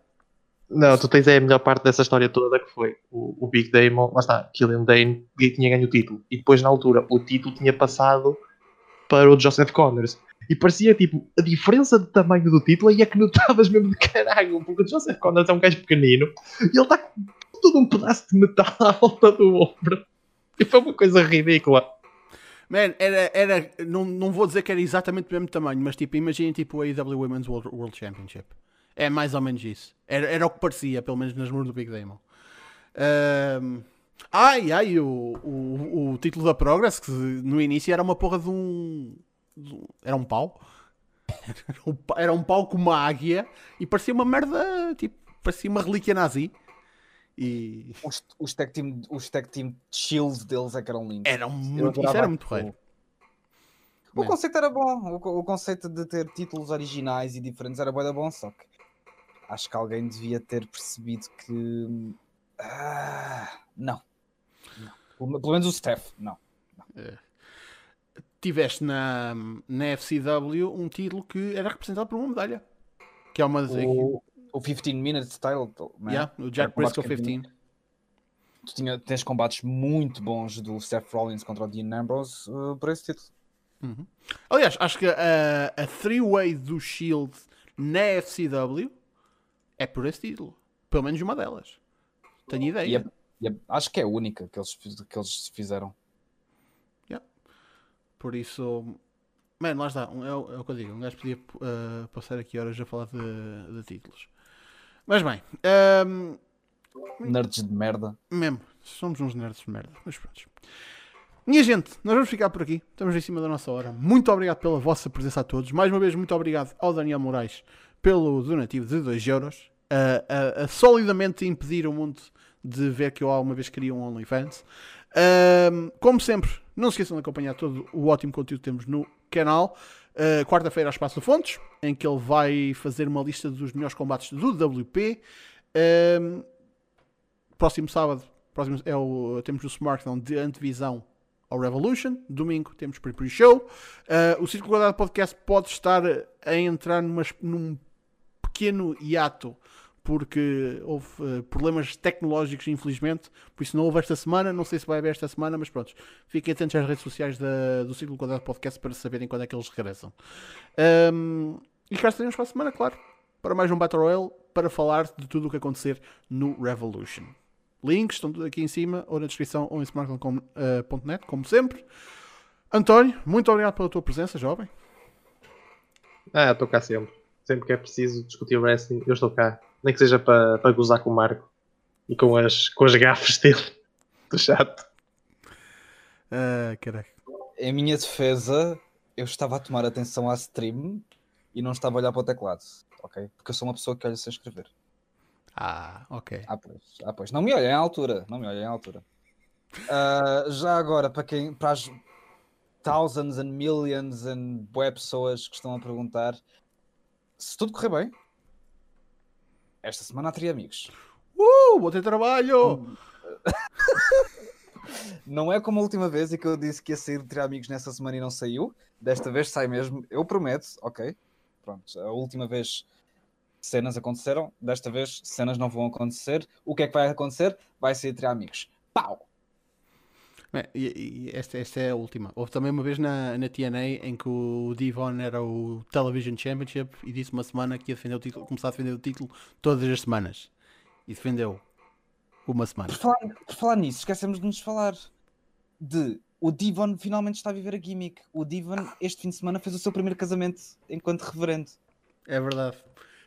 Não, tu tens é a melhor parte dessa história toda que foi o, o Big Damon, lá está, Killian Dane tinha ganho o título. E depois, na altura, o título tinha passado para o Joseph Connors. E parecia tipo, a diferença de tamanho do título aí é que notavas mesmo de caralho, porque o Joseph Connors é um gajo pequenino e ele está com todo um pedaço de metal à volta do ombro. E foi uma coisa ridícula. Man, era, era não, não vou dizer que era exatamente do mesmo tamanho, mas tipo, imaginem tipo a AEW Women's World, World Championship. É mais ou menos isso. Era, era o que parecia, pelo menos nas mãos do Big Damon. Um, Ai, ai, o, o, o título da Progress, que no início era uma porra de um. De um era um pau. Era um pau com uma águia e parecia uma merda, tipo, parecia uma relíquia nazi. E... Os, os, tag team, os tag team shields deles é que eram lindos. Eram muito, isso era muito raro. O conceito era bom, o, o, conceito de ter títulos originais e diferentes era bom, bom, só que acho que alguém devia ter percebido que ah, não. Pelo menos o Steph, não. não. É. Tiveste na, na FCW um título que era representado por uma medalha. Que é uma. O, o 15 Minute Style. Né? Yeah, o Jack Briscoe 15. Tu tinha, tens combates muito bons do Seth Rollins contra o Dean Ambrose uh, por esse título. Uhum. Aliás, acho que a, a three-way do Shield na FCW é por esse título. Pelo menos uma delas. Tenho ideia. Acho que é a única que eles, que eles fizeram. Yeah. Por isso, mano, lá está. É o, é o que eu digo. Um gajo podia uh, passar aqui horas a falar de, de títulos. Mas bem, um, ehm, nerds de merda. Mesmo, somos uns nerds de merda. Mas pronto. Minha gente, nós vamos ficar por aqui. Estamos em cima da nossa hora. Muito obrigado pela vossa presença a todos. Mais uma vez, muito obrigado ao Daniel Moraes pelo donativo de 2 euros. Uh, a, a solidamente impedir o mundo de ver que eu alguma vez queria um OnlyFans. Um, como sempre, não se esqueçam de acompanhar todo o ótimo conteúdo que temos no canal. Uh, Quarta-feira, ao Espaço de Fontes, em que ele vai fazer uma lista dos melhores combates do WP. Um, próximo sábado próximo é o, temos o SmackDown de antevisão ao Revolution. Domingo temos pre-pre-show. Uh, o Círculo Guardado Podcast pode estar a entrar numa, num pequeno hiato porque houve uh, problemas tecnológicos, infelizmente. Por isso não houve esta semana. Não sei se vai haver esta semana, mas pronto. Fiquem atentos às redes sociais da, do Ciclo Quadrado Podcast para saberem quando é que eles regressam. Um, e cá estaremos para a semana, claro, para mais um Battle Royale para falar de tudo o que acontecer no Revolution. Links estão tudo aqui em cima, ou na descrição, ou em smartphone.net, uh, como sempre. António, muito obrigado pela tua presença, jovem. Ah, estou cá sempre. Sempre que é preciso discutir wrestling, eu estou cá. Nem que seja para, para gozar com o Marco e com as, com as gafas dele do chato. Ah, caralho. Em minha defesa, eu estava a tomar atenção à stream e não estava a olhar para o teclado, ok? Porque eu sou uma pessoa que olha sem escrever. Ah, ok. Ah, pois, ah, pois. Não me olhem à altura, não me olhem à altura. Ah, já agora, para quem, para as thousands and millions and web pessoas que estão a perguntar, se tudo correr bem, esta semana há teria amigos. Uh, vou ter trabalho! Não é como a última vez em que eu disse que ia sair de ter amigos nessa semana e não saiu. Desta vez sai mesmo, eu prometo, ok. Pronto, a última vez cenas aconteceram, desta vez cenas não vão acontecer. O que é que vai acontecer? Vai sair de ter amigos. Pau! Bem, e, e esta, esta é a última. Houve também uma vez na, na TNA em que o Devon era o Television Championship e disse uma semana que ia defender o título, começar a defender o título todas as semanas. E defendeu uma semana. Por falar, por falar nisso, esquecemos de nos falar de o Devon finalmente está a viver a gimmick. O Devon este fim de semana fez o seu primeiro casamento enquanto reverendo. É verdade.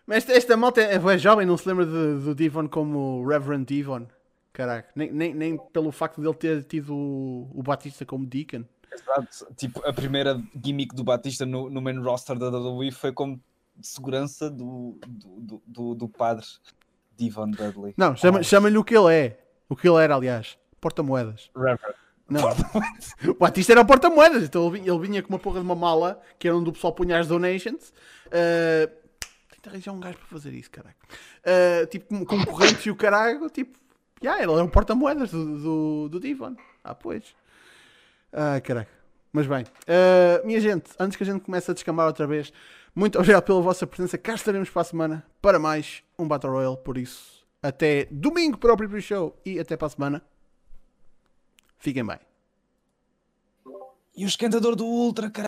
Mas esta, esta malta é, é jovem, não se lembra do Devon como Reverend Devon. Caraca, nem, nem, nem pelo facto de ele ter tido o, o Batista como Deacon. Exato. Tipo, a primeira gimmick do Batista no, no main roster da WWE foi como segurança do, do, do, do, padre Devon Dudley. Não, chama- Ah, chama-lhe o que ele é. O que ele era, aliás. Porta-moedas. Reverend. Não. o Batista era o porta-moedas, então ele vinha, ele vinha com uma porra de uma mala, que era onde o pessoal punha as donations. Uh, tem de arranjar um gajo para fazer isso, caralho. Uh, tipo, com concorrentes e o caralho, tipo, yeah, ele é o porta-moedas do, do, do Devon. Ah, pois. Ah, caralho. Mas bem, uh, minha gente, antes que a gente comece a descambar outra vez, muito obrigado pela vossa presença. Cá estaremos para a semana para mais um Battle Royale. Por isso, até domingo para o Preview Show e até para a semana. Fiquem bem. E o esquentador do Ultra, cara.